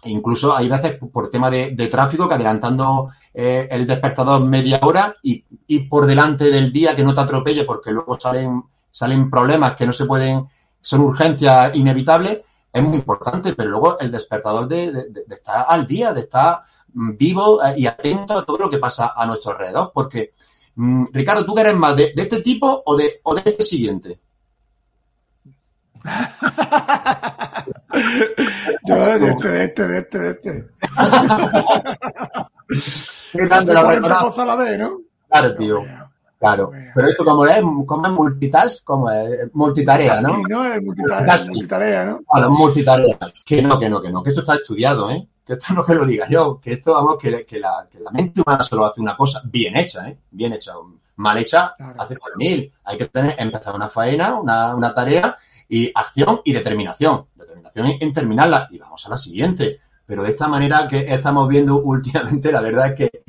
incluso hay veces por tema de, tráfico que adelantando eh, el despertador media hora y, y, por delante del día que no te atropelle porque luego salen, salen problemas que no se pueden, son urgencias inevitables, es muy importante, pero luego el despertador de, estar al día, de estar mm, vivo eh, y atento a todo lo que pasa a nuestro alrededor. Porque, mm, Ricardo, ¿tú quieres más de, este tipo o de, o de este siguiente? [LAUGHS] Yo de este, de este, de este, de este. [LAUGHS] ¿Qué tal de la, la vez, ¿no? Claro, tío. Claro, pero esto como es, como es multitask, como es multitarea, ¿no? Sí, no es multitarea, ¿no? Bueno, multitarea. Que no, que no, que no, que esto está estudiado, ¿eh? Que esto [LAUGHS] no que lo diga yo, que esto, vamos, que, que, la, que la mente humana solo hace una cosa bien hecha, ¿eh? Bien hecha. Mal hecha hace mil. Hay que tener, empezar una faena, una, una tarea y acción y determinación. Determinación en terminarla y vamos a la siguiente. Pero de esta manera que estamos viendo últimamente, la verdad es que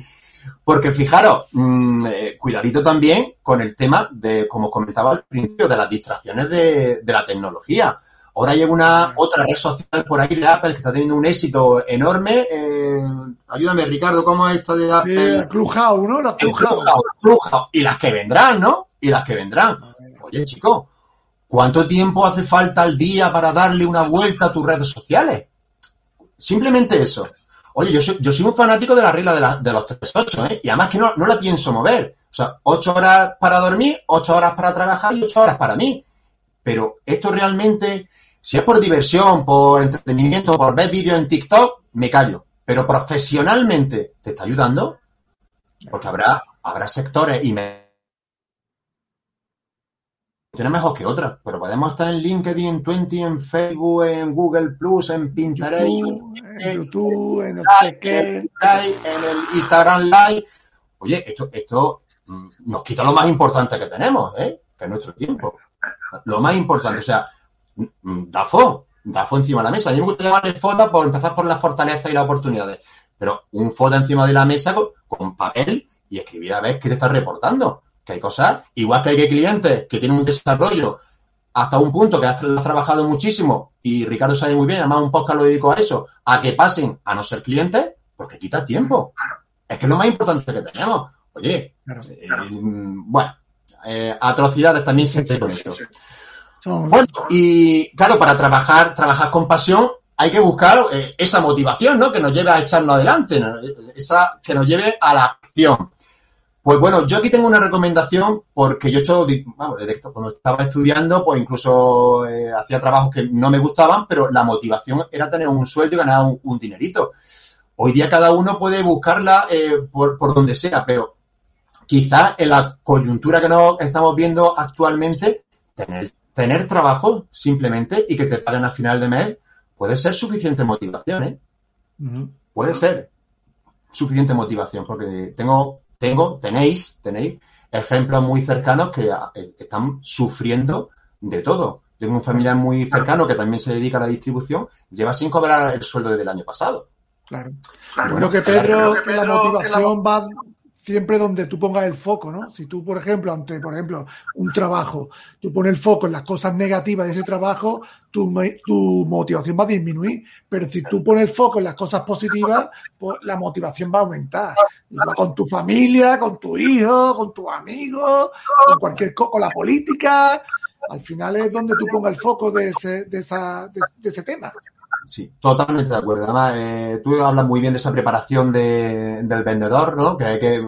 porque fijaros, mm, eh, cuidadito también con el tema de, como comentaba al principio, de las distracciones de, la tecnología. Ahora llega una otra red social por ahí de Apple que está teniendo un éxito enorme. Eh, ayúdame, Ricardo, ¿cómo es esto de Apple? Sí, Clubhouse, ¿no? La Clubhouse. Y las que vendrán, ¿no? Y las que vendrán. Oye, chicos, ¿cuánto tiempo hace falta al día para darle una vuelta a tus redes sociales? Simplemente eso. Oye, yo soy, yo soy un fanático de la regla de, los 3-8, ¿eh? Y además que no, no la pienso mover. O sea, 8 horas para dormir, 8 horas para trabajar y 8 horas para mí. Pero esto realmente, si es por diversión, por entretenimiento, por ver vídeos en TikTok, me callo. Pero profesionalmente, ¿te está ayudando? Porque habrá, habrá sectores y me mejor que otras, pero podemos estar en LinkedIn, en Twenty, en Facebook, en Google Plus, en Pinterest, en YouTube, en, en, el Instagram Live. Oye, esto, esto mm, nos quita lo más importante que tenemos, ¿eh? que es nuestro tiempo. Lo más importante, o sea, mm, mm, DAFO, DAFO encima de la mesa. A mí me gusta llamarle FODA por empezar por la fortaleza y las oportunidades, pero un FODA encima de la mesa con, con papel y escribir a ver qué te está reportando que hay cosas, igual que hay clientes que tienen un desarrollo hasta un punto que has, trabajado muchísimo y Ricardo sabe muy bien, además un podcast lo dedico a eso, a que pasen a no ser clientes, porque quita tiempo. Es que es lo más importante que tenemos. Oye, eh, bueno, eh, atrocidades también siempre con eso. Bueno, y claro, para trabajar, trabajar con pasión, hay que buscar eh, esa motivación, ¿no? Que nos lleve a echarnos adelante, esa que nos lleve a la acción. Pues bueno, yo aquí tengo una recomendación porque yo he hecho, vamos, cuando estaba estudiando, pues incluso eh, hacía trabajos que no me gustaban, pero la motivación era tener un sueldo y ganar un, dinerito. Hoy día cada uno puede buscarla eh, por, donde sea, pero quizás en la coyuntura que nos estamos viendo actualmente, tener, tener trabajo simplemente y que te paguen a final de mes puede ser suficiente motivación, ¿eh? Puede ser suficiente motivación, porque tengo tengo, tenéis, tenéis ejemplos muy cercanos que eh, están sufriendo de todo. Tengo un familiar muy cercano que también se dedica a la distribución, lleva sin cobrar el sueldo desde el año pasado. Claro. Bueno, que Pedro, que la motivación va siempre donde tú pongas el foco, ¿no? Si tú, por ejemplo, ante, por ejemplo, un trabajo, tú pones el foco en las cosas negativas de ese trabajo, tu, tu motivación va a disminuir. Pero si tú pones el foco en las cosas positivas, pues la motivación va a aumentar. Con tu familia, con tu hijo, con tus amigos, con cualquier con la política. Al final es donde tú pongas el foco de ese, de esa, de ese tema. Sí, totalmente de acuerdo. Además, eh, tú hablas muy bien de esa preparación de, del vendedor, ¿no? Que hay que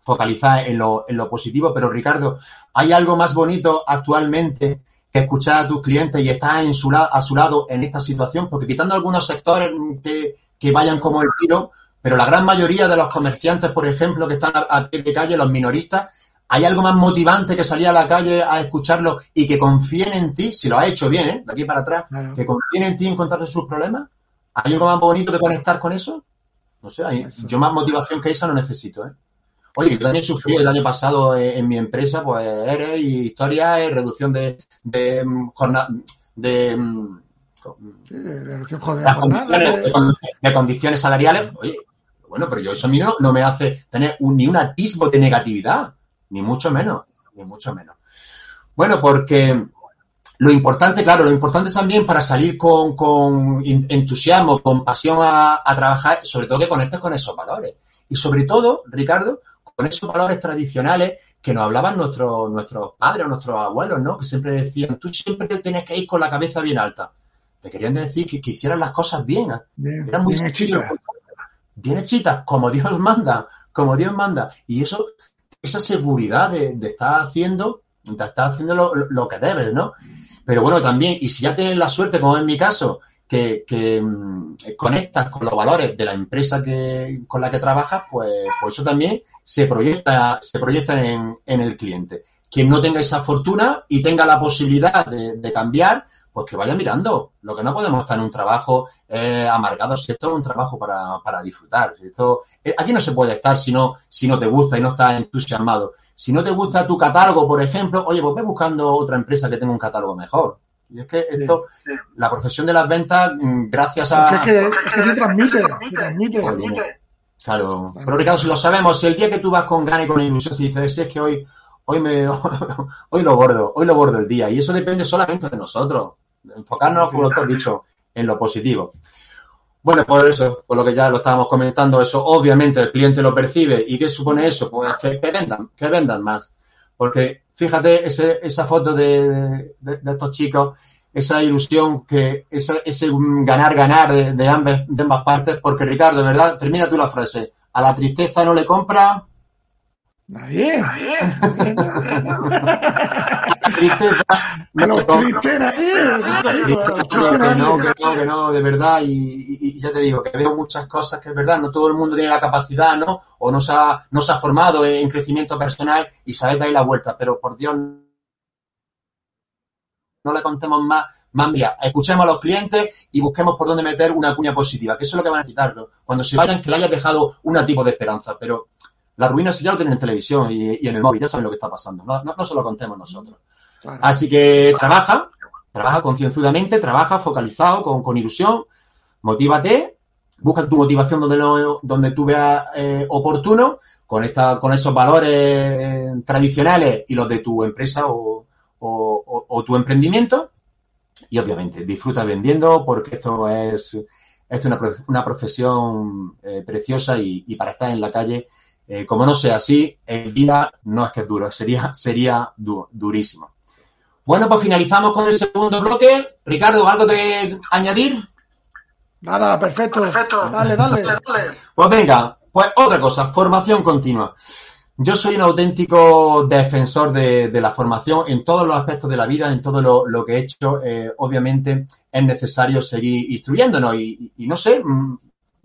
focalizar en lo, en lo positivo. Pero, Ricardo, ¿hay algo más bonito actualmente que escuchar a tus clientes y estar en su, a su lado en esta situación? Porque quitando algunos sectores que, que vayan como el tiro, pero la gran mayoría de los comerciantes, por ejemplo, que están a, a pie de calle, los minoristas, ¿Hay algo más motivante que salir a la calle a escucharlo y que confíen en ti, si lo ha hecho bien, ¿eh? de aquí para atrás, que confíen en ti en encontrarte sus problemas? ¿Hay algo más bonito que conectar con eso? No sé, hay, yo más motivación que esa no necesito. ¿eh? Oye, yo también sufrí el año pasado en, mi empresa, pues ERE y historia, y reducción de, de jornada, de, de, de, condiciones salariales. Oye, bueno, pero yo eso a mí no, me hace tener ni un atisbo de negatividad ni mucho menos, ni mucho menos. Bueno, porque lo importante, claro, lo importante también para salir con, con entusiasmo, con pasión a, trabajar, sobre todo que conectes con esos valores. Y sobre todo, Ricardo, con esos valores tradicionales que nos hablaban nuestros, nuestros padres o nuestros abuelos, ¿no? Que siempre decían, tú siempre tienes que ir con la cabeza bien alta. Te querían decir que, que hicieras las cosas bien. bien Eran muy bien. Bien hechitas, como Dios manda, como Dios manda. Y eso esa seguridad de, estar haciendo, de estar haciendo lo, que debes, ¿no? Pero bueno, también, y si ya tienes la suerte, como en mi caso, que, mm, conectas con los valores de la empresa que, con la que trabajas, pues, pues eso también se proyecta, se proyecta en, en el cliente. Quien no tenga esa fortuna y tenga la posibilidad de cambiar, pues que vaya mirando. Lo que no podemos estar en un trabajo eh, amargado, si esto es un trabajo para, para disfrutar. esto, eh, aquí no se puede estar si no, si no te gusta y no estás entusiasmado. Si no te gusta tu catálogo, por ejemplo, oye, pues ve buscando otra empresa que tenga un catálogo mejor. Y es que esto, la profesión de las ventas, mm, gracias a... Es que, se transmite, se transmite. Claro. Pero Ricardo, si lo sabemos, si el día que tú vas con ganas y con ilusión, si dices, es que hoy, hoy me, [LAUGHS] hoy lo bordo, hoy lo bordo el día. Y eso depende solamente de nosotros enfocarnos, como lo has dicho, en lo positivo. Bueno, por eso, por lo que ya lo estábamos comentando, eso obviamente el cliente lo percibe. ¿Y qué supone eso? Pues que, vendan, que vendan más. Porque fíjate ese, esa foto de, estos chicos, esa ilusión, que ese, ese ganar, ganar de, ambas, de ambas partes, porque Ricardo, ¿verdad? Termina tú la frase. A la tristeza no le compra. Nadie. [LAUGHS] no, que no, que no, que no, de verdad, y, ya te digo, que veo muchas cosas que es verdad, no todo el mundo tiene la capacidad, ¿no? O no se ha, no se ha formado en crecimiento personal y sabe dar la vuelta, pero por Dios, no le contemos más, más escuchemos a los clientes y busquemos por dónde meter una cuña positiva, que eso es lo que van a necesitar, Cuando se vayan, que le hayas dejado un tipo de esperanza, pero la ruina sí ya lo tienen en televisión y, en el móvil, ya saben lo que está pasando, no, no, no se lo contemos nosotros. Así que trabaja, trabaja concienzudamente, trabaja focalizado, con, ilusión, motívate, busca tu motivación donde, donde tú veas eh, oportuno, conecta con esos valores eh, tradicionales y los de tu empresa o, tu emprendimiento. Y obviamente disfruta vendiendo porque esto es, una, una profesión eh, preciosa y, para estar en la calle, como no sea así, el día no es que es duro, sería, sería durísimo. Bueno, pues finalizamos con el segundo bloque. Ricardo, ¿algo de añadir? Nada, perfecto. Perfecto. Dale, dale. Pues venga, pues otra cosa, formación continua. Yo soy un auténtico defensor de, la formación en todos los aspectos de la vida, en todo lo, que he hecho. Eh, obviamente es necesario seguir instruyéndonos y, y, no sé, mm,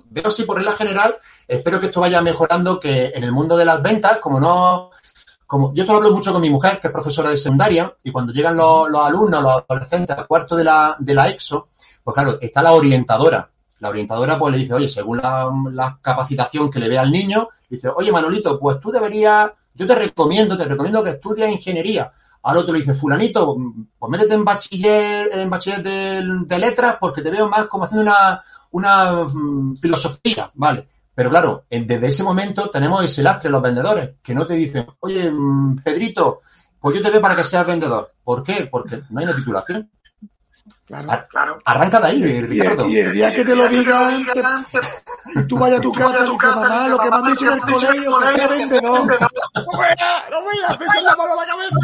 veo así por regla general, espero que esto vaya mejorando, que en el mundo de las ventas, como no como yo te hablo mucho con mi mujer, que es profesora de secundaria, y cuando llegan los, alumnos, los adolescentes al cuarto de la, de la EXO, pues claro, está la orientadora. La orientadora pues le dice, oye, según la, capacitación que le ve al niño, dice, oye, Manolito, pues tú deberías, yo te recomiendo, te recomiendo que estudies ingeniería. Al otro le dice, fulanito, pues métete en bachiller, en bachiller de, letras porque te veo más como haciendo una, una mm, filosofía, ¿vale? Pero claro, desde ese momento tenemos ese lastre los vendedores, que no te dicen, oye, mm, Pedrito, pues yo te veo para que seas vendedor. ¿Por qué? Porque no hay una titulación. Claro, claro. Arranca de ahí, Ricardo. Y el día que te lo digan, tú vayas a tu casa y dices, mamá, lo que me han dicho en el colegio, que vendedor. No veas, no veas, te la mano a la cabeza.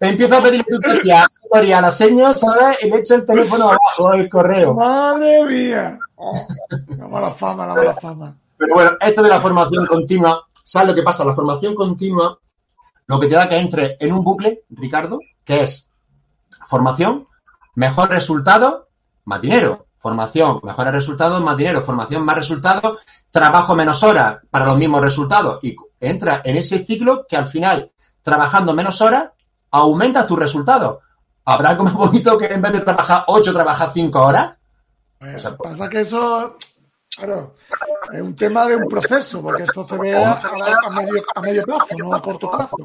Empieza a pedir tutoría, la seña, ¿sabes? Y le echo el teléfono abajo, el correo. Madre mía. Oh, la mala fama, la mala fama. Pero bueno, esto de la formación continua, ¿sabes lo que pasa? La formación continua, lo que te da que entre en un bucle, Ricardo, que es formación, mejor resultado, más dinero. Formación, mejores resultados, más dinero. Formación, más resultados, trabajo menos horas para los mismos resultados. Y entra en ese ciclo que al final, trabajando menos horas, aumenta tus resultados. ¿Habrá algo más bonito que en vez de trabajar 8, trabajar 5 horas? pasa que eso, claro, es un tema de un proceso, porque eso se ve a, medio, plazo, no a corto plazo.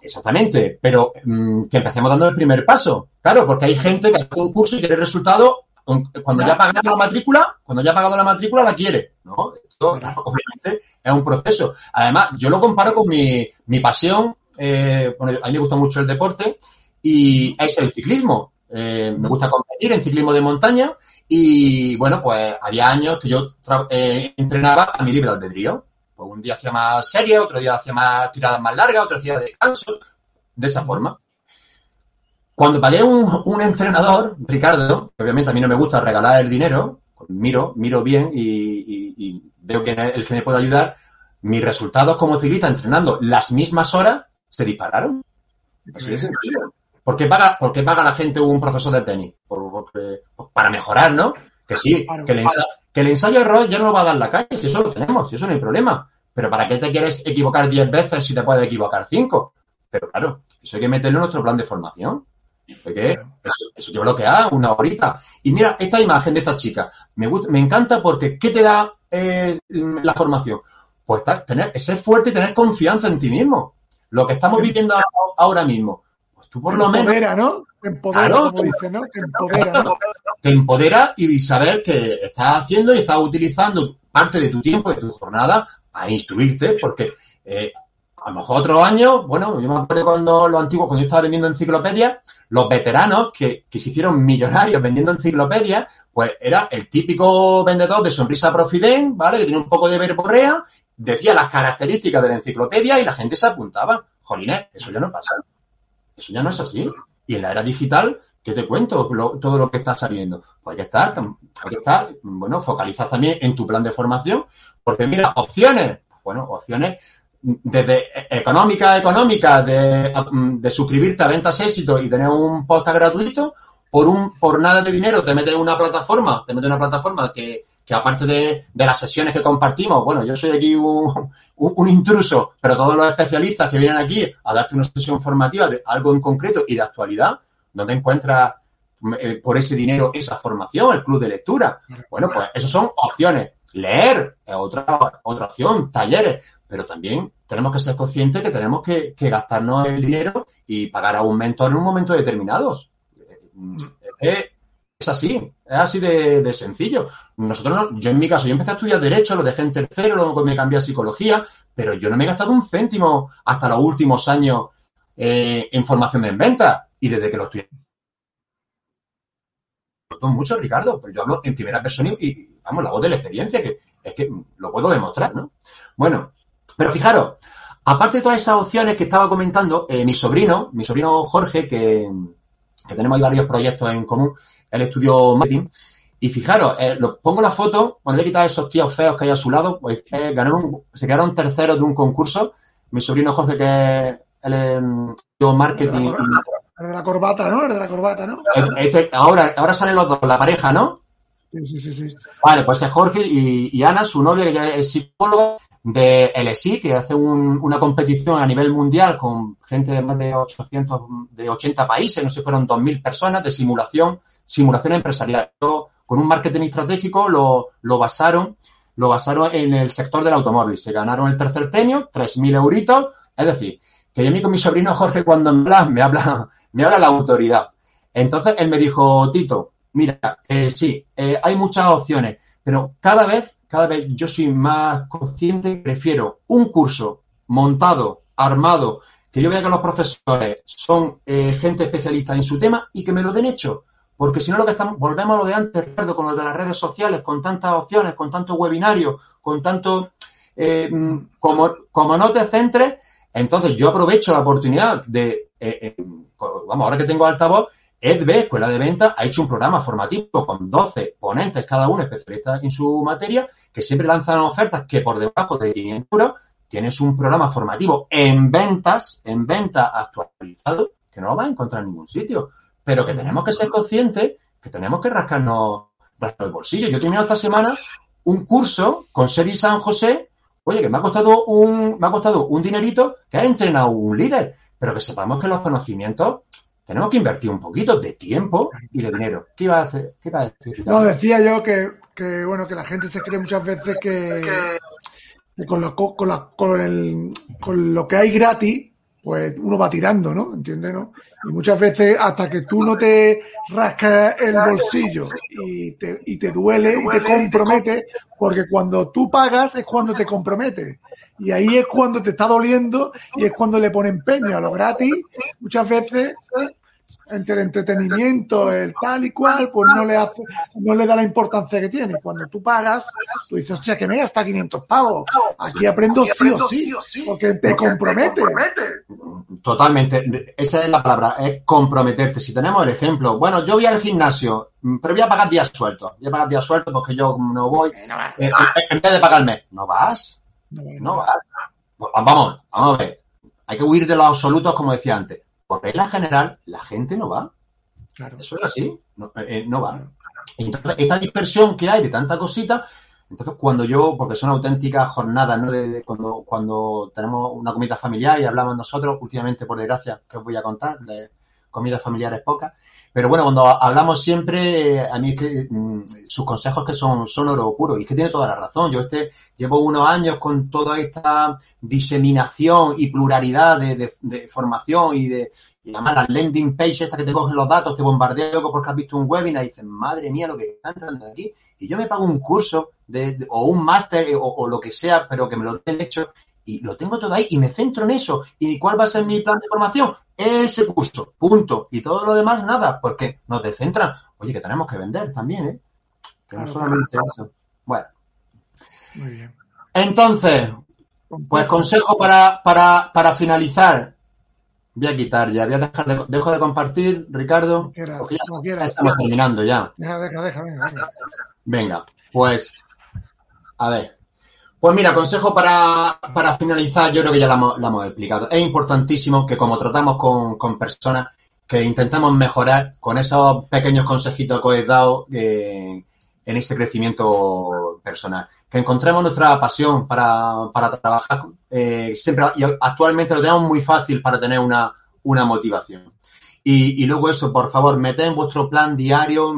Exactamente, pero mm, que empecemos dando el primer paso. Claro, porque hay gente que hace un curso y quiere resultado cuando ya ha pagado la matrícula, cuando ya ha pagado la matrícula la quiere, ¿no? Esto, [LAUGHS] obviamente, es un proceso. Además, yo lo comparo con mi, mi pasión, eh, bueno, a mí me gusta mucho el deporte y es el ciclismo. Eh, me gusta competir en ciclismo de montaña y bueno, pues había años que yo eh, entrenaba a mi libre albedrío. Pues un día hacía más serie, otro día hacía más tiradas más largas, otro día de descanso, de esa forma. Cuando pagué un, entrenador, Ricardo, que obviamente a mí no me gusta regalar el dinero, pues miro, miro bien y, veo que el que me puede ayudar, mis resultados como ciclista entrenando las mismas horas se dispararon. Así de. ¿Por qué paga, por paga la gente un profesor de tenis? para mejorar, ¿no? Que sí, que, el ensayo, que el ensayo error ya no lo va a dar la calle, si eso lo tenemos, si eso no hay problema. Pero ¿para qué te quieres equivocar 10 veces si te puedes equivocar 5? Pero claro, eso hay que meterlo en nuestro plan de formación. Eso, que, eso, eso que bloquear una horita. Y mira, esta imagen de esta chica, me, me encanta porque ¿qué te da eh, la formación? Pues tener, ser fuerte y tener confianza en ti mismo. Lo que estamos viviendo ahora mismo por lo menos. Empodera, ¿no? Empodera, ¿no? empodera, Te empodera y saber que estás haciendo y estás utilizando parte de tu tiempo, de tu jornada, a instruirte, porque eh, a lo mejor otros años, bueno, yo me acuerdo cuando los antiguos, cuando yo estaba vendiendo enciclopedias, los veteranos que, que se hicieron millonarios vendiendo enciclopedias, pues era el típico vendedor de sonrisa profiden, ¿vale? Que tiene un poco de verborrea, decía las características de la enciclopedia y la gente se apuntaba. Jolines, eso ya no pasa. Eso ya no es así. Y en la era digital, ¿qué te cuento? todo lo que está saliendo. Pues hay que estar, hay que estar, bueno, focalizar también en tu plan de formación, porque mira, opciones, bueno, opciones desde económica, económica, de, de suscribirte a Ventas Éxito y tener un podcast gratuito, por un, por nada de dinero te metes en una plataforma, te metes en una plataforma que, que aparte de, las sesiones que compartimos, bueno, yo soy aquí un, intruso, pero todos los especialistas que vienen aquí a darte una sesión formativa de algo en concreto y de actualidad, donde encuentras eh, por ese dinero esa formación, el club de lectura. Bueno, pues esas son opciones. Leer es otra, otra opción, talleres, pero también tenemos que ser conscientes que tenemos que, gastarnos el dinero y pagar a un mentor en un momento determinado. Eh, es así, es así de, sencillo. Nosotros, yo en mi caso, yo empecé a estudiar Derecho, lo dejé en tercero, luego me cambié a Psicología, pero yo no me he gastado un céntimo hasta los últimos años eh, en formación en venta. Y desde que lo estoy mucho, Ricardo, pero yo hablo en primera persona y, vamos, la voz de la experiencia, que es que lo puedo demostrar, ¿no? Bueno, pero fijaros, aparte de todas esas opciones que estaba comentando, eh, mi sobrino, mi sobrino Jorge, que, que tenemos ahí varios proyectos en común, el estudio marketing. Y fijaros, eh, lo, pongo la foto, cuando le he quitado esos tíos feos que hay a su lado, pues eh, ganó se quedaron terceros de un concurso. Mi sobrino Jorge, que es el estudio marketing. El de la corbata, ¿no? El de la corbata, ¿no? Este, ahora, ahora salen los dos, la pareja, ¿no? Sí, sí, sí, Vale, pues es Jorge y, Ana, su novia, que es psicóloga de LSI, que hace una competición a nivel mundial con gente de más de 800, de 80 países, no sé, fueron 2.000 personas de simulación, simulación empresarial. Con un marketing estratégico lo, lo basaron lo basaron en el sector del automóvil. Se ganaron el tercer premio, 3.000 euritos. Es decir, que yo a mí con mi sobrino Jorge cuando me habla, me habla, me habla la autoridad. Entonces él me dijo, Tito, Mira, eh, sí, eh, hay muchas opciones, Pero cada vez, cada vez yo soy más consciente, prefiero un curso montado, armado, que yo vea que los profesores son eh, gente especialista en su tema y que me lo den hecho. Porque si no, lo que estamos, volvemos a lo de antes, Ricardo, con lo de las redes sociales, con tantas opciones, con tantos webinarios, con tanto. Eh, como, no te centres, entonces yo aprovecho la oportunidad de. Eh, eh, vamos, ahora que tengo altavoz, EDB, Escuela de Venta, ha hecho un programa formativo con 12 ponentes, cada uno especialistas en su materia, que siempre lanzan ofertas que por debajo de 500 euros tienes un programa formativo en ventas, en venta actualizado, que no lo vas a encontrar en ningún sitio, pero que tenemos que ser conscientes que tenemos que rascarnos, el bolsillo. Yo he terminado esta semana un curso con Seri San José, oye, que me ha costado un, me ha costado un dinerito que ha entrenado un líder, pero que sepamos que los conocimientos tenemos que invertir un poquito de tiempo y de dinero. ¿Qué iba a hacer? ¿Qué iba a decir? No, decía yo que, que, bueno, que la gente se cree muchas veces que, con, lo, con, la, con, el, con lo que hay gratis, pues uno va tirando, ¿no? ¿Entiendes? No? Y muchas veces hasta que tú no te rascas el bolsillo y te, y te duele y te compromete, porque cuando tú pagas es cuando te comprometes. Y ahí es cuando te está doliendo y es cuando le pone empeño a lo gratis. Muchas veces entre el entretenimiento, el tal y cual, pues no le hace, no le da la importancia que tiene. Cuando tú pagas, tú dices, hostia, que me hasta 500 pavos. Aquí aprendo sí o sí, porque te compromete. Totalmente. Esa es la palabra, es comprometerse. Si tenemos el ejemplo, bueno, yo voy al gimnasio, pero voy a pagar días sueltos. Voy a pagar días sueltos porque yo no voy. Eh, en vez de pagarme, ¿no vas? No vas. Pues, vamos, vamos a ver. Hay que huir de los absolutos, como decía antes por regla general, la gente no va. Claro. Eso es así, no, eh, no va. Entonces, esta dispersión que hay de tanta cosita, entonces cuando yo, porque son auténticas jornadas, ¿no? De, cuando, cuando tenemos una comida familiar y hablamos nosotros, últimamente, por desgracia, que os voy a contar, de comidas familiares pocas, pero bueno, cuando hablamos siempre, a mí es que mm, sus consejos que son, son oro puro, y es que tiene toda la razón. Yo este llevo unos años con toda esta diseminación y pluralidad de, de, formación y de y además las landing pages estas que te cogen los datos, te bombardeo porque has visto un webinar y dices, madre mía, lo que está entrando aquí. Y yo me pago un curso de, o un máster o, o, lo que sea, pero que me lo den hecho y lo tengo todo ahí y me centro en eso. ¿Y cuál va a ser mi plan de formación? Ese curso, punto. Y todo lo demás, nada, porque nos descentran. Oye, que tenemos que vender también, ¿eh? Que no solamente eso. Bueno. Muy bien. Entonces, pues consejo para, para, para finalizar. Voy a quitar ya, voy a dejar de, dejo de compartir, Ricardo. porque ya, estamos terminando ya. Deja, deja, deja, venga. Venga, pues, a ver. Pues mira, consejo para, para finalizar, yo creo que ya lo hemos, explicado. Es importantísimo que como tratamos con, con, personas, que intentemos mejorar con esos pequeños consejitos que os he dado eh, en ese crecimiento personal. Que encontremos nuestra pasión para, para trabajar. Eh, siempre, y actualmente lo tenemos muy fácil para tener una, una motivación. Y, y luego eso, por favor, meted en vuestro plan diario,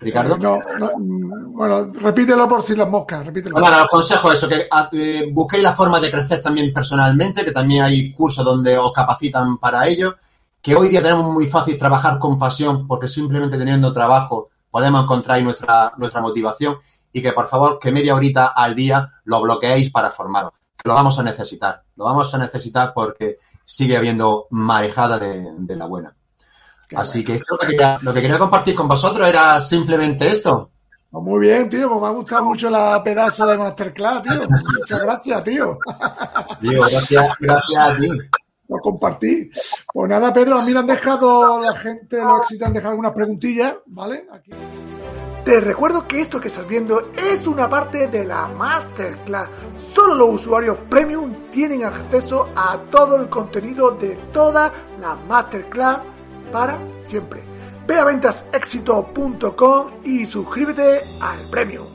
Ricardo. No, mm, bueno, repítelo por si las moscas. Repítelo. Bueno, os consejo eso, que ah, eh, busquéis la forma de crecer también personalmente, que también hay cursos donde os capacitan para ello. Que hoy día tenemos muy fácil trabajar con pasión, porque simplemente teniendo trabajo podemos encontrar nuestra, nuestra motivación. Y que por favor, que media horita al día lo bloqueéis para formaros. Que lo vamos a necesitar. Lo vamos a necesitar porque sigue habiendo marejada de la buena. Así que esto, lo, que quería, compartir con vosotros era simplemente esto. Pues muy bien, tío, pues me ha gustado mucho la pedazo de Masterclass, tío. [LAUGHS] Muchas gracias, tío. Tío, gracias, gracias a ti. Lo compartí. Pues nada, Pedro, a mí me han dejado la gente, los éxitos han dejado algunas preguntillas, ¿vale? Aquí. Te recuerdo que esto que estás viendo es una parte de la Masterclass. Solo los usuarios premium tienen acceso a todo el contenido de toda la Masterclass para siempre. Ve a ventasexito.com y suscríbete al premio.